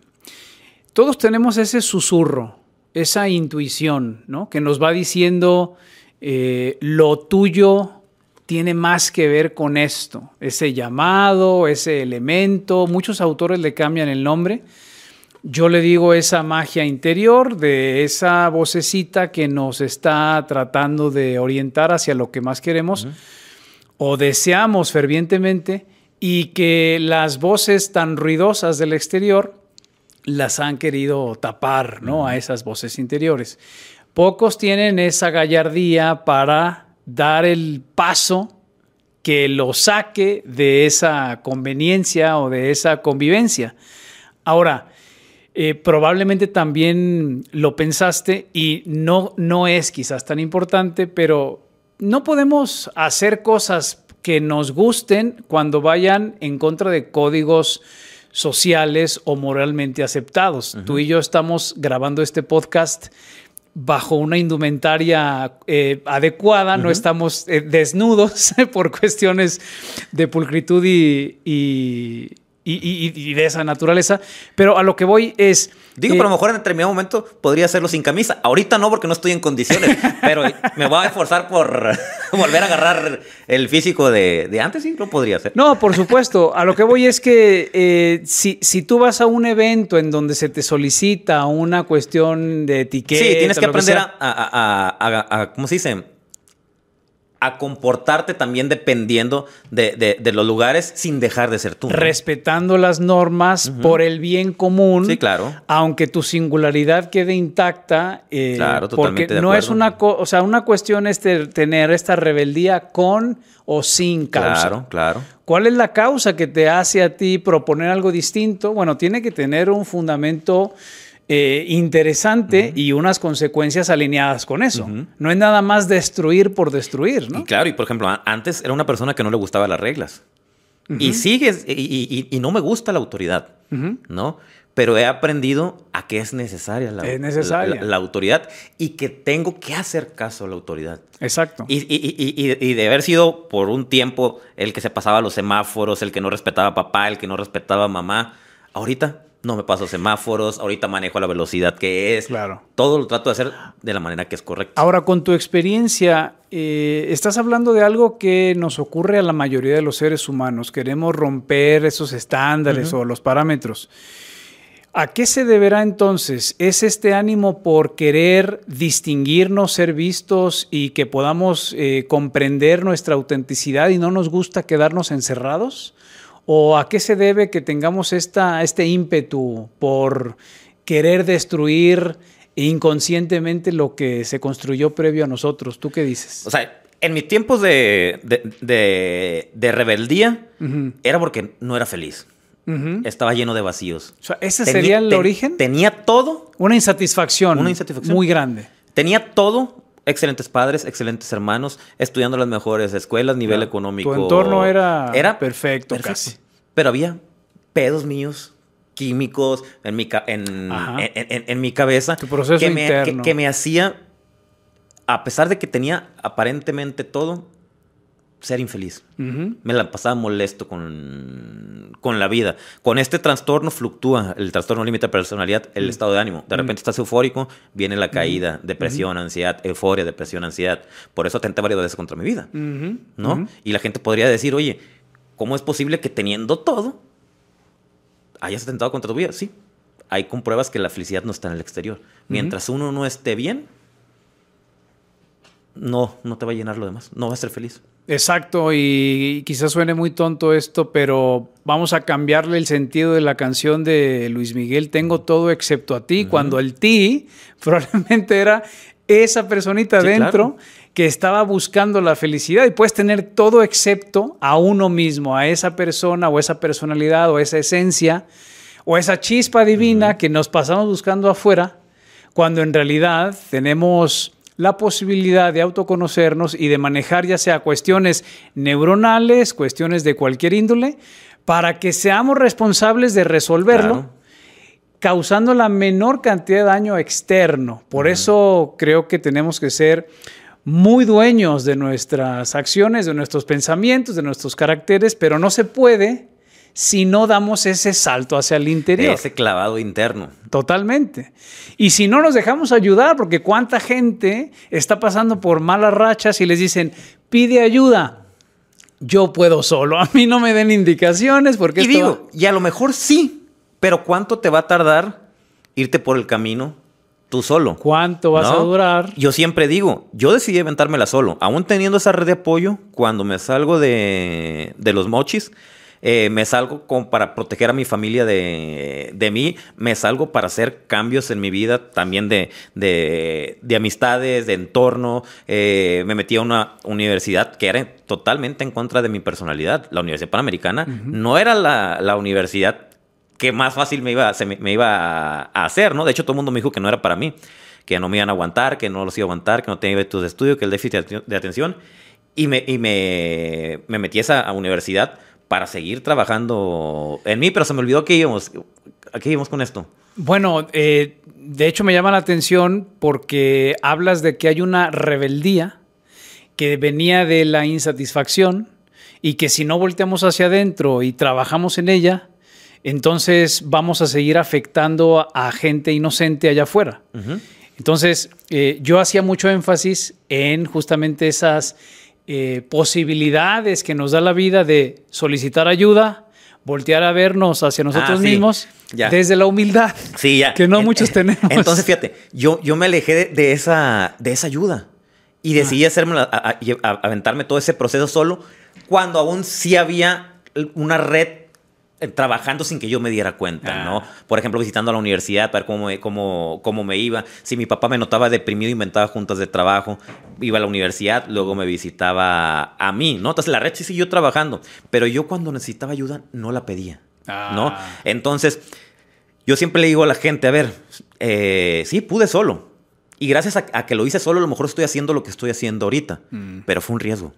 Todos tenemos ese susurro, esa intuición, ¿no? Que nos va diciendo eh, lo tuyo tiene más que ver con esto, ese llamado, ese elemento. Muchos autores le cambian el nombre yo le digo esa magia interior de esa vocecita que nos está tratando de orientar hacia lo que más queremos o deseamos fervientemente y que las voces tan ruidosas del exterior las han querido tapar, ¿no? A esas voces interiores. Pocos tienen esa gallardía para dar el paso que lo saque de esa conveniencia o de esa convivencia. Ahora, eh, probablemente también lo pensaste y no, no es quizás tan importante, pero no podemos hacer cosas que nos gusten cuando vayan en contra de códigos sociales o moralmente aceptados. Tú y yo estamos grabando este podcast bajo una indumentaria eh, adecuada, no estamos eh, desnudos por cuestiones de pulcritud y, y, de esa naturaleza. Pero a lo que voy es... Digo, pero a lo mejor en determinado momento podría hacerlo sin camisa. Ahorita no, porque no estoy en condiciones, pero me voy a esforzar por volver a agarrar el físico de, antes, sí, lo podría hacer. No, por supuesto. A lo que voy es que eh, si, si tú vas a un evento en donde se te solicita una cuestión de etiqueta... Sí, tienes que aprender a, a, ¿cómo se dice? A comportarte también dependiendo de, los lugares sin dejar de ser tú. Respetando las normas por el bien común. Sí, claro. Aunque tu singularidad quede intacta. Eh, claro, totalmente. Porque no es una, o sea, una cuestión es tener esta rebeldía con o sin causa. Claro, claro. ¿Cuál es la causa que te hace a ti proponer algo distinto? Bueno, tiene que tener un fundamento eh, interesante y unas consecuencias alineadas con eso. No es nada más destruir por destruir, ¿no? Y claro, y por ejemplo, antes era una persona que no le gustaban las reglas. Y sigues, y, no me gusta la autoridad, ¿no? Pero he aprendido a que es necesaria la, La, autoridad y que tengo que hacer caso a la autoridad. Exacto. Y, y, de haber sido por un tiempo el que se pasaba los semáforos, el que no respetaba a papá, el que no respetaba a mamá, ahorita no me paso semáforos, ahorita manejo la velocidad que es. Claro. Todo lo trato de hacer de la manera que es correcta. Ahora, con tu experiencia, eh, estás hablando de algo que nos ocurre a la mayoría de los seres humanos. Queremos romper esos estándares o los parámetros. ¿A qué se deberá entonces? ¿Es este ánimo por querer distinguirnos, ser vistos y que podamos eh, comprender nuestra autenticidad y no nos gusta quedarnos encerrados? ¿O a qué se debe que tengamos esta, este ímpetu por querer destruir inconscientemente lo que se construyó previo a nosotros? ¿Tú qué dices? O sea, en mis tiempos de, de, rebeldía era porque no era feliz. Estaba lleno de vacíos. O sea, ¿ese sería el origen? Tenía todo. Una insatisfacción. Una insatisfacción. Muy grande. Tenía todo excelentes padres, excelentes hermanos, estudiando las mejores escuelas, nivel económico. Tu entorno era, era perfecto, casi. Pero había pedos míos, químicos en mi, en, mi cabeza. Tu proceso que interno. Me, que, me hacía, a pesar de que tenía aparentemente todo, ser infeliz. Me la pasaba molesto con, con, la vida. Con este trastorno fluctúa el trastorno límite de personalidad, el estado de ánimo. De repente estás eufórico, viene la caída, depresión, ansiedad, euforia, depresión, ansiedad. Por eso atenté varias veces contra mi vida. ¿No? Y la gente podría decir, oye, ¿cómo es posible que teniendo todo hayas atentado contra tu vida? Sí. Hay compruebas que la felicidad no está en el exterior. Mientras uno no esté bien, no, no te va a llenar lo demás. No va a ser feliz. Exacto, y quizás suene muy tonto esto, pero vamos a cambiarle el sentido de la canción de Luis Miguel, Tengo todo excepto a ti, cuando el ti probablemente era esa personita dentro que estaba buscando la felicidad y puedes tener todo excepto a uno mismo, a esa persona o esa personalidad o esa esencia o esa chispa divina que nos pasamos buscando afuera, cuando en realidad tenemos la posibilidad de autoconocernos y de manejar ya sea cuestiones neuronales, cuestiones de cualquier índole, para que seamos responsables de resolverlo. causando la menor cantidad de daño externo. Por eso creo que tenemos que ser muy dueños de nuestras acciones, de nuestros pensamientos, de nuestros caracteres, pero no se puede si no damos ese salto hacia el interior. Ese clavado interno. Totalmente. Y si no nos dejamos ayudar, porque cuánta gente está pasando por malas rachas y les dicen, pide ayuda. Yo puedo solo, a mí no me den indicaciones porque... Y digo, y a lo mejor sí, pero ¿cuánto te va a tardar irte por el camino tú solo. ¿Cuánto vas a durar? Yo siempre digo, yo decidí aventármela solo. Aún teniendo esa red de apoyo, cuando me salgo de, de los mochis, eh, me salgo como para proteger a mi familia de, de, mí, me salgo para hacer cambios en mi vida, también de, de, de amistades, de entorno. Eh, me metí a una universidad que era totalmente en contra de mi personalidad. La Universidad Panamericana no era la, la universidad que más fácil me iba, se me, iba a hacer, ¿no? De hecho, todo el mundo me dijo que no era para mí, que no me iban a aguantar, que no los iba a aguantar, que no tenía estudios de estudio, que el déficit de atención. Y me, y me, me metí a esa universidad para seguir trabajando en mí, pero se me olvidó que íbamos, ¿a qué íbamos con esto? Bueno, eh, de hecho me llama la atención porque hablas de que hay una rebeldía que venía de la insatisfacción y que si no volteamos hacia adentro y trabajamos en ella, entonces vamos a seguir afectando a, gente inocente allá afuera. Entonces, eh, yo hacía mucho énfasis en justamente esas eh, posibilidades que nos da la vida de solicitar ayuda, voltear a vernos hacia nosotros Ah, sí, mismos ya. desde la humildad. Sí, ya. Que no En- muchos tenemos. Entonces, fíjate, yo, yo me alejé de, de esa, de esa ayuda y decidí hacerme, a- a- a- aventarme todo ese proceso solo cuando aún sí había una red eh, trabajando sin que yo me diera cuenta, Ah. ¿no? Por ejemplo, visitando a la universidad para ver cómo me, cómo, cómo me iba. Si mi papá me notaba deprimido, inventaba juntas de trabajo, iba a la universidad, luego me visitaba a mí, ¿no? Entonces la red sí siguió trabajando, pero yo cuando necesitaba ayuda no la pedía, ¿no? Ah. Entonces, yo siempre le digo a la gente, a ver, eh, sí, pude solo. Y gracias a, a que lo hice solo, a lo mejor estoy haciendo lo que estoy haciendo ahorita. Mm. Pero fue un riesgo.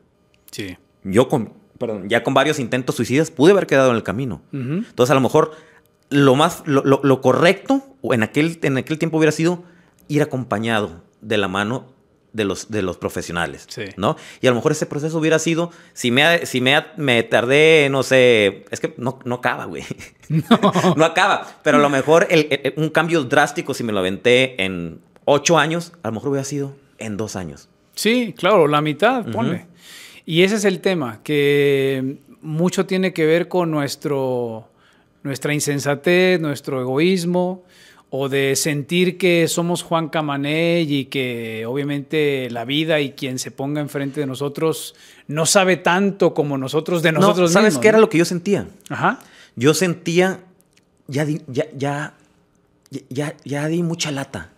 Sí. Yo con, perdón, ya con varios intentos suicidas pude haber quedado en el camino. Entonces, a lo mejor lo más, lo, lo- lo correcto en aquel, en aquel tiempo hubiera sido ir acompañado de la mano de los, de los profesionales, Sí. ¿no? Y a lo mejor ese proceso hubiera sido, si me, si me, me tardé, no sé, es que no, no acaba, güey. No. acaba, pero a lo mejor el- el- un cambio drástico, si me lo aventé en ocho años, a lo mejor hubiera sido en dos años. Sí, claro, la mitad, ponle. Y ese es el tema, que mucho tiene que ver con nuestro, nuestra insensatez, nuestro egoísmo, o de sentir que somos Juan Camané y que obviamente la vida y quien se ponga enfrente de nosotros no sabe tanto como nosotros de nosotros no, ¿sabes qué era lo que yo sentía? Ajá. Yo sentía, ya di, ya, ya, ya, ya di mucha lata.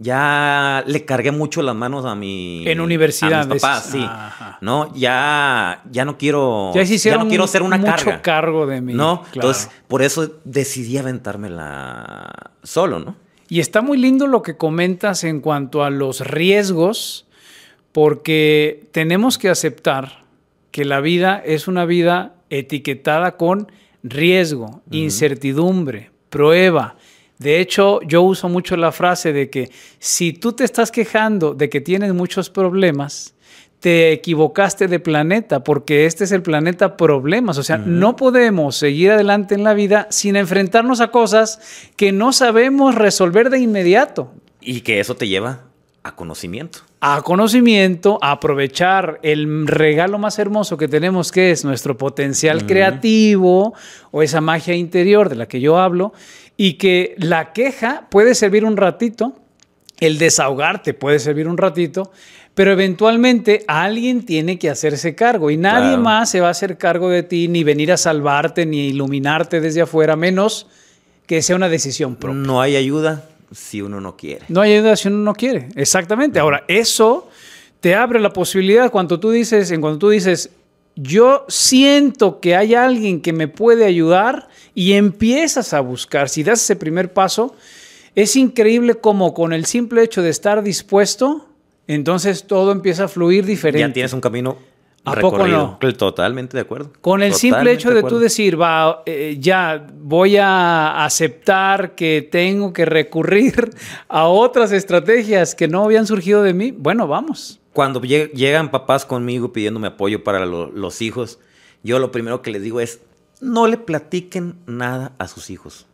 Ya le cargué mucho las manos a mi... En universidad, A mis papás, sí. Ajá. No, ya, ya no quiero... Ya no quiero ser una mucho carga. cargo de mí. No, claro. entonces por eso decidí aventármela solo, ¿no? Y está muy lindo lo que comentas en cuanto a los riesgos, porque tenemos que aceptar que la vida es una vida etiquetada con riesgo, incertidumbre, prueba. De hecho, yo uso mucho la frase de que si tú te estás quejando de que tienes muchos problemas, te equivocaste de planeta, porque este es el planeta problemas. O sea, no podemos seguir adelante en la vida sin enfrentarnos a cosas que no sabemos resolver de inmediato. Y que eso te lleva a conocimiento. A conocimiento, a aprovechar el regalo más hermoso que tenemos, que es nuestro potencial creativo o esa magia interior de la que yo hablo, y que la queja puede servir un ratito, el desahogarte puede servir un ratito, pero eventualmente alguien tiene que hacerse cargo y nadie Claro. más se va a hacer cargo de ti, ni venir a salvarte, ni iluminarte desde afuera, menos que sea una decisión propia. No hay ayuda si uno no quiere. No hay ayuda si uno no quiere. Exactamente. Ahora, eso te abre la posibilidad cuando tú dices, en cuando tú dices, yo siento que hay alguien que me puede ayudar y empiezas a buscar. Si das ese primer paso, es increíble como con el simple hecho de estar dispuesto, entonces todo empieza a fluir diferente. Ya tienes un camino ¿A poco no? Totalmente de acuerdo. Con el simple hecho de tú decir, va, eh, ya voy a aceptar que tengo que recurrir a otras estrategias que no habían surgido de mí, bueno, vamos. Cuando lleg- llegan papás conmigo pidiéndome apoyo para lo- los hijos, yo lo primero que les digo es, no le platiquen nada a sus hijos.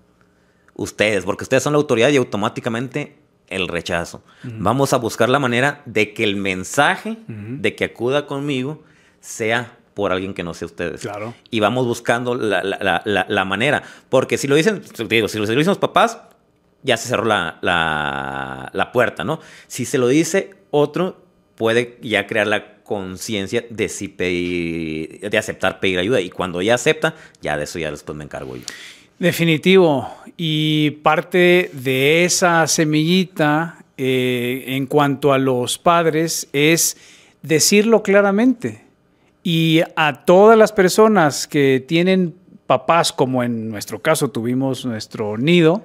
Ustedes, porque ustedes son la autoridad y automáticamente el rechazo. Vamos a buscar la manera de que el mensaje de que acuda conmigo sea por alguien que no sea ustedes. Claro. Y vamos buscando la, la- la- la- manera. Porque si lo dicen, digo, si lo, si lo dicen los papás, ya se cerró la, la- la puerta, ¿no? Si se lo dice otro, puede ya crear la conciencia de si pedir, de aceptar pedir ayuda. Y cuando ya acepta, ya de eso ya después me encargo yo. Definitivo. Y parte de esa semillita eh, en cuanto a los padres es decirlo claramente. Y a todas las personas que tienen papás, como en nuestro caso tuvimos nuestro nido,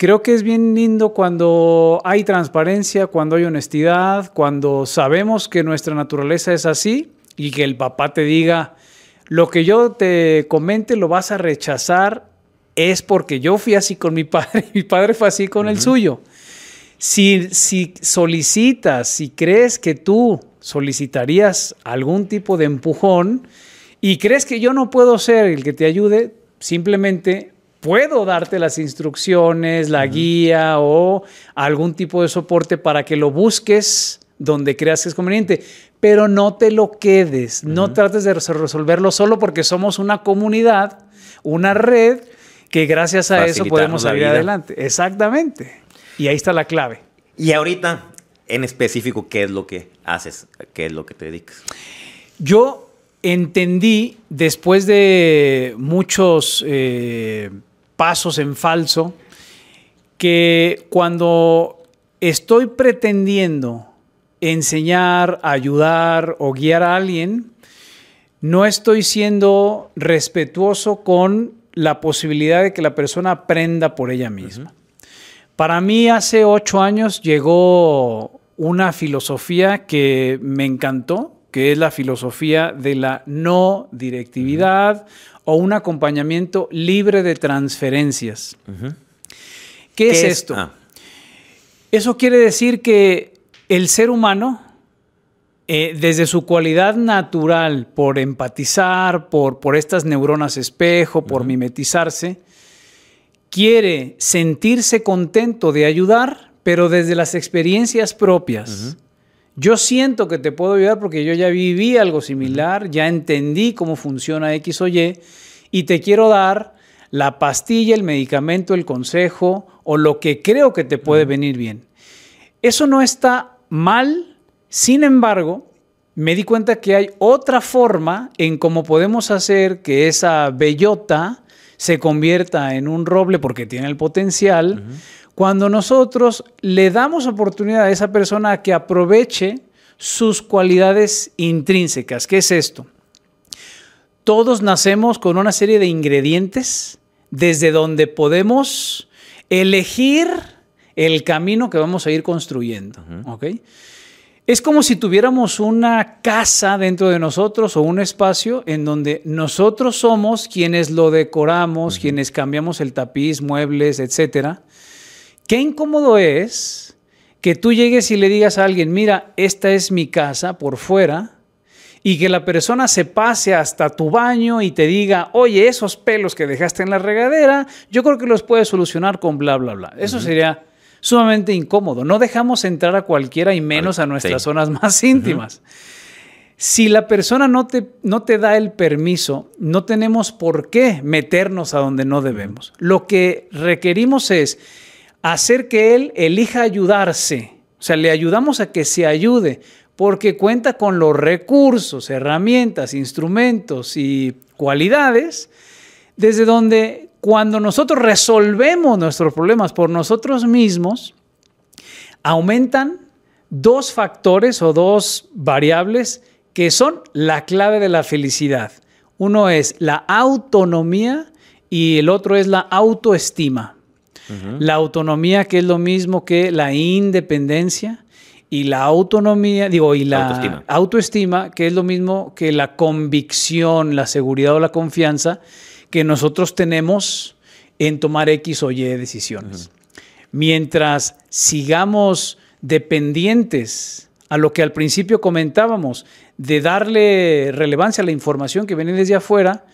creo que es bien lindo cuando hay transparencia, cuando hay honestidad, cuando sabemos que nuestra naturaleza es así y que el papá te diga, lo que yo te comente lo vas a rechazar es porque yo fui así con mi padre y mi padre fue así con el suyo. Si, si solicitas, si crees que tú solicitarías algún tipo de empujón y crees que yo no puedo ser el que te ayude, Simplemente puedo darte las instrucciones, la guía o algún tipo de soporte para que lo busques donde creas que es conveniente, pero no te lo quedes, no trates de resolverlo solo porque somos una comunidad, una red que gracias a eso podemos salir adelante. Exactamente. Y ahí está la clave. Y ahorita, en específico, ¿qué es lo que haces? ¿Qué es lo que te dedicas? Yo entendí después de muchos eh, pasos en falso que cuando estoy pretendiendo enseñar, ayudar o guiar a alguien, no estoy siendo respetuoso con la posibilidad de que la persona aprenda por ella misma. Para mí hace ocho años llegó una filosofía que me encantó, que es la filosofía de la no directividad o un acompañamiento libre de transferencias. ¿Qué, es, esto? Ah. Eso quiere decir que el ser humano, eh, desde su cualidad natural por empatizar, por, por estas neuronas espejo, por mimetizarse, quiere sentirse contento de ayudar, pero desde las experiencias propias. Yo siento que te puedo ayudar porque yo ya viví algo similar, ya entendí cómo funciona X o Y y te quiero dar la pastilla, el medicamento, el consejo o lo que creo que te puede venir bien. Eso no está mal, sin embargo, me di cuenta que hay otra forma en cómo podemos hacer que esa bellota se convierta en un roble porque tiene el potencial, cuando nosotros le damos oportunidad a esa persona a que aproveche sus cualidades intrínsecas. ¿Qué es esto? Todos nacemos con una serie de ingredientes desde donde podemos elegir el camino que vamos a ir construyendo. Es como si tuviéramos una casa dentro de nosotros o un espacio en donde nosotros somos quienes lo decoramos, quienes cambiamos el tapiz, muebles, etc. Qué incómodo es que tú llegues y le digas a alguien, mira, esta es mi casa por fuera, y que la persona se pase hasta tu baño y te diga, oye, esos pelos que dejaste en la regadera, yo creo que los puedes solucionar con bla, bla, bla. Eso sería sumamente incómodo. No dejamos entrar a cualquiera y menos a nuestras zonas más íntimas. Si la persona no te, no te da el permiso, no tenemos por qué meternos a donde no debemos. Lo que requerimos es hacer que él elija ayudarse. O sea, le ayudamos a que se ayude porque cuenta con los recursos, herramientas, instrumentos y cualidades desde donde cuando nosotros resolvemos nuestros problemas por nosotros mismos, aumentan dos factores o dos variables que son la clave de la felicidad. Uno es la autonomía y el otro es la autoestima. La autonomía que es lo mismo que la independencia y la autonomía, digo, y la autoestima. autoestima que es lo mismo que la convicción, la seguridad o la confianza que nosotros tenemos en tomar X o Y decisiones. Mientras sigamos dependientes a lo que al principio comentábamos, de darle relevancia a la información que viene desde afuera,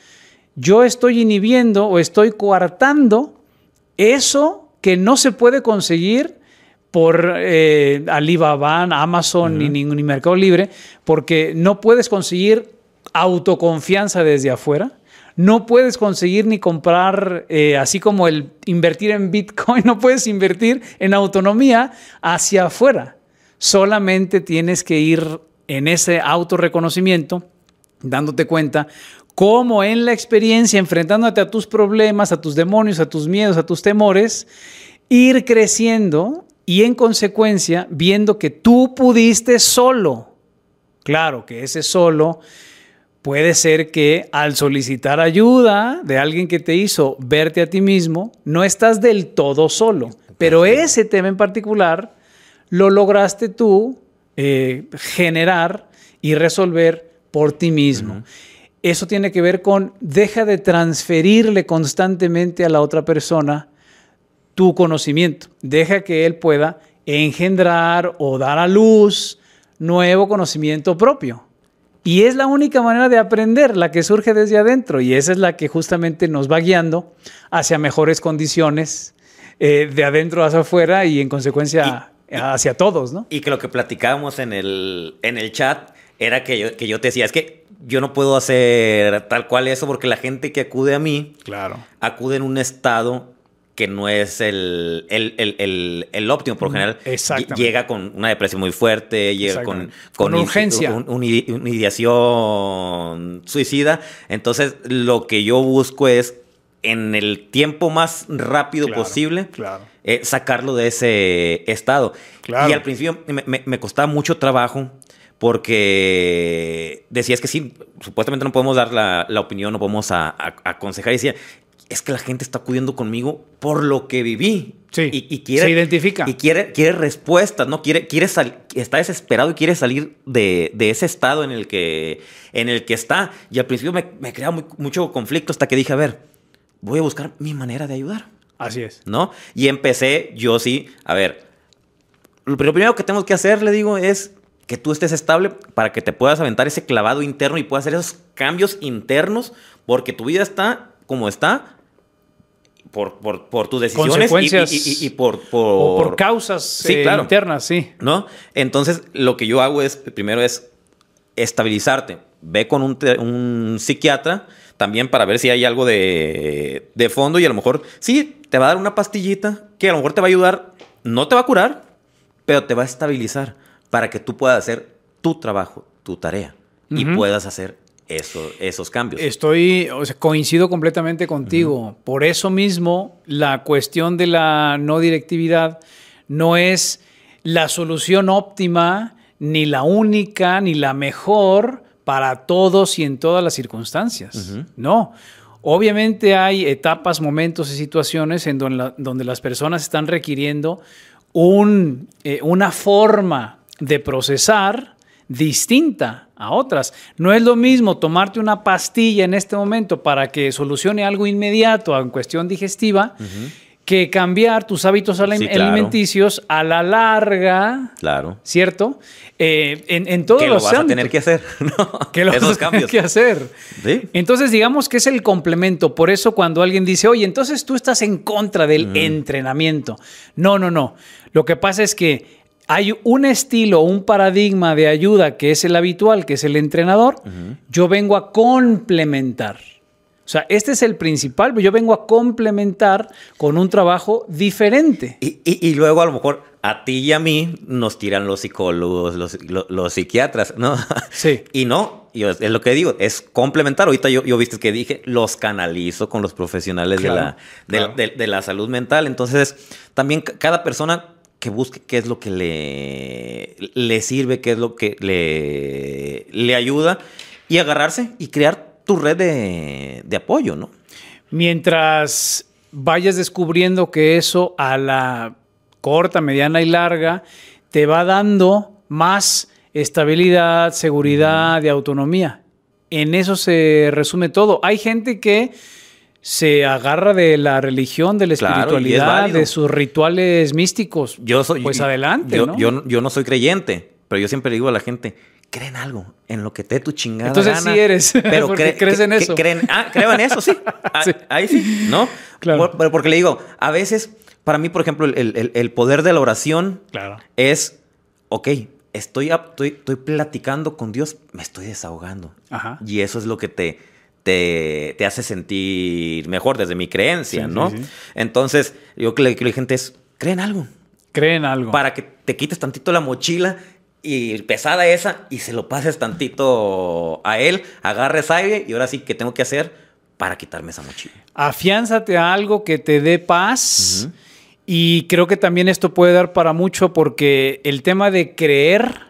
yo estoy inhibiendo o estoy coartando eso que no se puede conseguir por eh, Alibaba, Amazon ni, ni Mercado Libre, porque no puedes conseguir autoconfianza desde afuera no puedes conseguir ni comprar, eh, así como el invertir en Bitcoin, no puedes invertir en autonomía hacia afuera. Solamente tienes que ir en ese autorreconocimiento, dándote cuenta cómo en la experiencia, enfrentándote a tus problemas, a tus demonios, a tus miedos, a tus temores, ir creciendo y en consecuencia viendo que tú pudiste solo. Claro que ese solo puede ser que al solicitar ayuda de alguien que te hizo verte a ti mismo, no estás del todo solo. Pero ese tema en particular lo lograste tú eh, generar y resolver por ti mismo. Eso tiene que ver con deja de transferirle constantemente a la otra persona tu conocimiento. Deja que él pueda engendrar o dar a luz nuevo conocimiento propio. Y es la única manera de aprender, la que surge desde adentro. Y esa es la que justamente nos va guiando hacia mejores condiciones eh, de adentro hacia afuera y en consecuencia hacia todos, ¿no? Y que lo que platicábamos en el, en el chat era que yo, que yo te decía, es que yo no puedo hacer tal cual eso porque la gente que acude a mí claro. acude en un estado que no es el, el, óptimo. Por lo general, llega con una depresión muy fuerte, llega con, con, urgencia. una ideación suicida. Entonces, lo que yo busco es, en el tiempo más rápido posible, eh, sacarlo de ese estado. Y al principio me, costaba mucho trabajo porque decías que sí, supuestamente no podemos dar la, opinión, no podemos aconsejar. Y decía, es que la gente está acudiendo conmigo por lo que viví. Sí. Y, quiere, se identifica. Y quiere, quiere respuestas, ¿no? Quiere, quiere está desesperado y quiere salir de, ese estado en el, que, en el que está. Y al principio me, me creaba mucho conflicto hasta que dije, a ver, voy a buscar mi manera de ayudar. Así es. ¿No? Y empecé, yo sí, a ver, lo primero que tengo que hacer, le digo, es que tú estés estable para que te puedas aventar ese clavado interno y puedas hacer esos cambios internos, porque tu vida está como está por, por, por tus decisiones y, por, por, causas eh, internas, sí. ¿No? Entonces, lo que yo hago es, primero es estabilizarte. Ve con un, un psiquiatra también para ver si hay algo de, de, fondo y a lo mejor sí, te va a dar una pastillita que a lo mejor te va a ayudar, no te va a curar, pero te va a estabilizar para que tú puedas hacer tu trabajo, tu tarea y puedas hacer eso, esos cambios. Estoy, o sea, coincido completamente contigo. Por eso mismo, la cuestión de la no directividad no es la solución óptima, ni la única, ni la mejor para todos y en todas las circunstancias. No. Obviamente hay etapas, momentos y situaciones en donde, donde las personas están requiriendo un, eh, una forma de procesar distinta a otras. No es lo mismo tomarte una pastilla en este momento para que solucione algo inmediato en cuestión digestiva. que cambiar tus hábitos alimenticios a la larga. Claro. ¿Cierto? Eh, en, en, todos que los lo vas a tener que hacer. Que lo vas a tener que hacer. Entonces, digamos que es el complemento. Por eso, cuando alguien dice, oye, entonces tú estás en contra del entrenamiento. No, no, no. Lo que pasa es que hay un estilo, un paradigma de ayuda que es el habitual, que es el entrenador, yo vengo a complementar. O sea, este es el principal, yo vengo a complementar con un trabajo diferente. Y, luego a lo mejor a ti y a mí nos tiran los psicólogos, los, psiquiatras, ¿no? Sí. y no, es lo que digo, es complementar. Ahorita yo, yo viste que dije, los canalizo con los profesionales de, la, de la salud mental. Entonces, también cada persona que busque qué es lo que le, le sirve, qué es lo que le, le ayuda y agarrarse y crear tu red de, de apoyo, ¿no? Mientras vayas descubriendo que eso a la corta, mediana y larga te va dando más estabilidad, seguridad y autonomía. En eso se resume todo. Hay gente que se agarra de la religión, de la espiritualidad, de sus rituales místicos. Yo soy, pues adelante. Yo, ¿no? Yo, no soy creyente, pero yo siempre le digo a la gente, creen algo, en lo que te tu chingada. Entonces sí eres, pero crees en eso. creen, ah, creo en eso, sí. Ah, ahí sí, ¿no? Claro. porque le digo, a veces, para mí, por ejemplo, el, poder de la oración claro. es, ok, estoy, estoy, estoy platicando con Dios, me estoy desahogando. Ajá. Y eso es lo que te te, hace sentir mejor desde mi creencia, ¿no? Entonces, yo que le, que la gente es, creen algo. Creen algo. Para que te quites tantito la mochila y pesada esa y se lo pases tantito a él, agarres aire y ahora sí, ¿qué tengo que hacer para quitarme esa mochila? Afiánzate a algo que te dé paz. Y creo que también esto puede dar para mucho porque el tema de creer,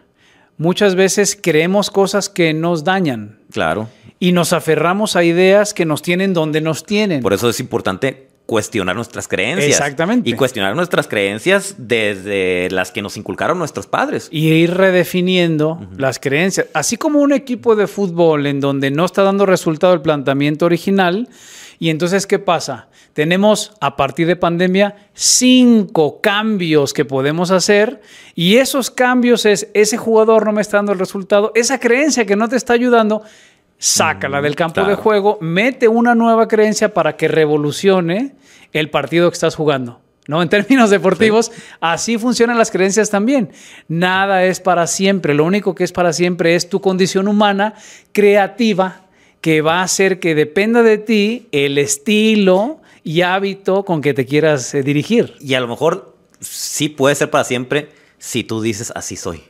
muchas veces creemos cosas que nos dañan. Claro y nos aferramos a ideas que nos tienen donde nos tienen. Por eso es importante cuestionar nuestras creencias. Exactamente. Y cuestionar nuestras creencias desde las que nos inculcaron nuestros padres. Y ir redefiniendo las creencias. Así como un equipo de fútbol en donde no está dando resultado el planteamiento original. Y entonces, ¿qué pasa? Tenemos a partir de pandemia cinco cambios que podemos hacer y esos cambios es ese jugador no me está dando el resultado, esa creencia que no te está ayudando, sácala del campo de juego, mete una nueva creencia para que revolucione el partido que estás jugando. ¿no? En términos deportivos, así funcionan las creencias también. Nada es para siempre, lo único que es para siempre es tu condición humana creativa que va a hacer que dependa de ti el estilo y hábito con que te quieras eh, dirigir. Y a lo mejor sí puede ser para siempre si tú dices así soy.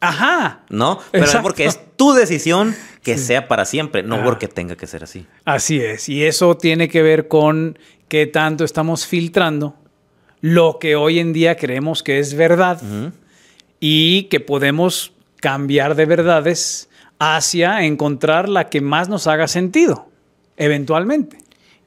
Ajá. ¿No? Pero es porque es tu decisión que sea para siempre, no porque tenga que ser así. Así es. Y eso tiene que ver con qué tanto estamos filtrando lo que hoy en día creemos que es verdad y que podemos cambiar de verdades hacia encontrar la que más nos haga sentido, eventualmente.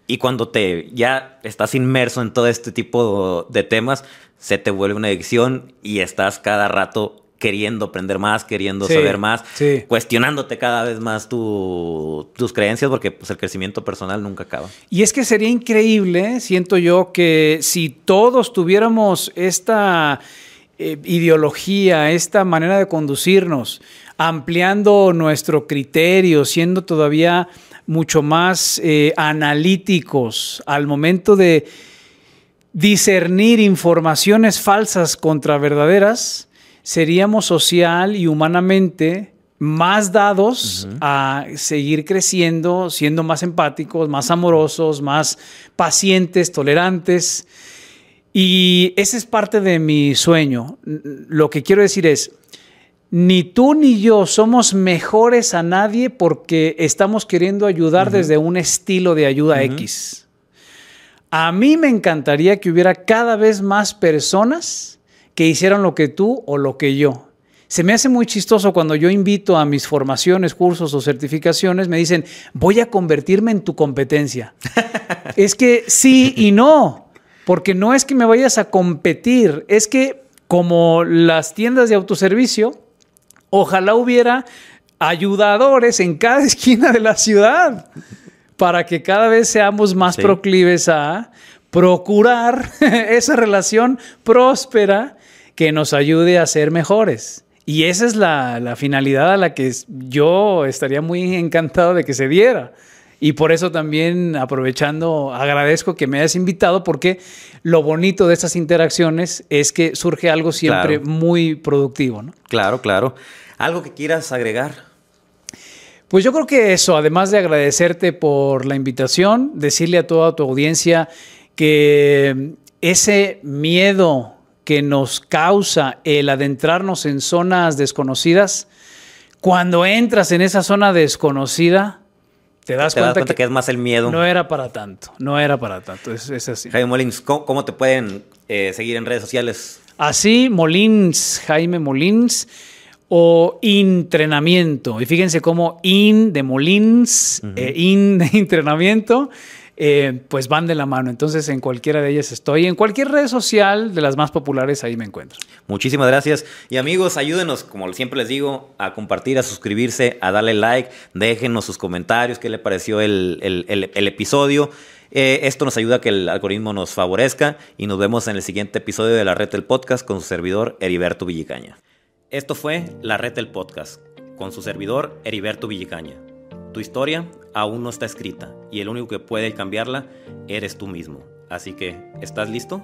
Y cuando te ya estás inmerso en todo este tipo de temas, se te vuelve una adicción y estás cada rato queriendo aprender más, queriendo saber más, cuestionándote cada vez más tus creencias, porque pues, el crecimiento personal nunca acaba. Y es que sería increíble, siento yo, que si todos tuviéramos esta eh, ideología, esta manera de conducirnos, ampliando nuestro criterio, siendo todavía mucho más eh, analíticos al momento de discernir informaciones falsas contra verdaderas, seríamos social y humanamente más dados a seguir creciendo, siendo más empáticos, más amorosos, más pacientes, tolerantes. Y ese es parte de mi sueño. Lo que quiero decir es, ni tú ni yo somos mejores a nadie porque estamos queriendo ayudar desde un estilo de ayuda X. A mí me encantaría que hubiera cada vez más personas que hicieran lo que tú o lo que yo. Se me hace muy chistoso cuando yo invito a mis formaciones, cursos o certificaciones, me dicen, voy a convertirme en tu competencia. es que sí y no, porque no es que me vayas a competir, es que como las tiendas de autoservicio, ojalá hubiera ayudadores en cada esquina de la ciudad para que cada vez seamos más proclives a procurar esa relación próspera que nos ayude a ser mejores. Y esa es la, finalidad a la que yo estaría muy encantado de que se diera. Y por eso también aprovechando, agradezco que me hayas invitado porque lo bonito de estas interacciones es que surge algo siempre muy productivo. ¿no? Claro, claro. ¿Algo que quieras agregar? Pues yo creo que eso, además de agradecerte por la invitación, decirle a toda tu audiencia que ese miedo que nos causa el adentrarnos en zonas desconocidas, cuando entras en esa zona desconocida, te das, cuenta, que, es más el miedo. No era para tanto, no era para tanto, es, así. Jaime Molins, ¿cómo, te pueden eh, seguir en redes sociales? Así, Molins, Jaime Molins o entrenamiento. Y fíjense cómo in de Molins, e in de entrenamiento eh, pues van de la mano. Entonces, en cualquiera de ellas estoy. En cualquier red social de las más populares, ahí me encuentro. Muchísimas gracias. Y amigos, ayúdenos, como siempre les digo, a compartir, a suscribirse, a darle like. Déjenos sus comentarios, qué le pareció el, episodio. Eh, esto nos ayuda a que el algoritmo nos favorezca y nos vemos en el siguiente episodio de La Red del Podcast con su servidor Heriberto Villicaña. Esto fue La Red del Podcast con su servidor Heriberto Villicaña. Tu historia aún no está escrita y el único que puede cambiarla eres tú mismo. Así que, ¿estás listo?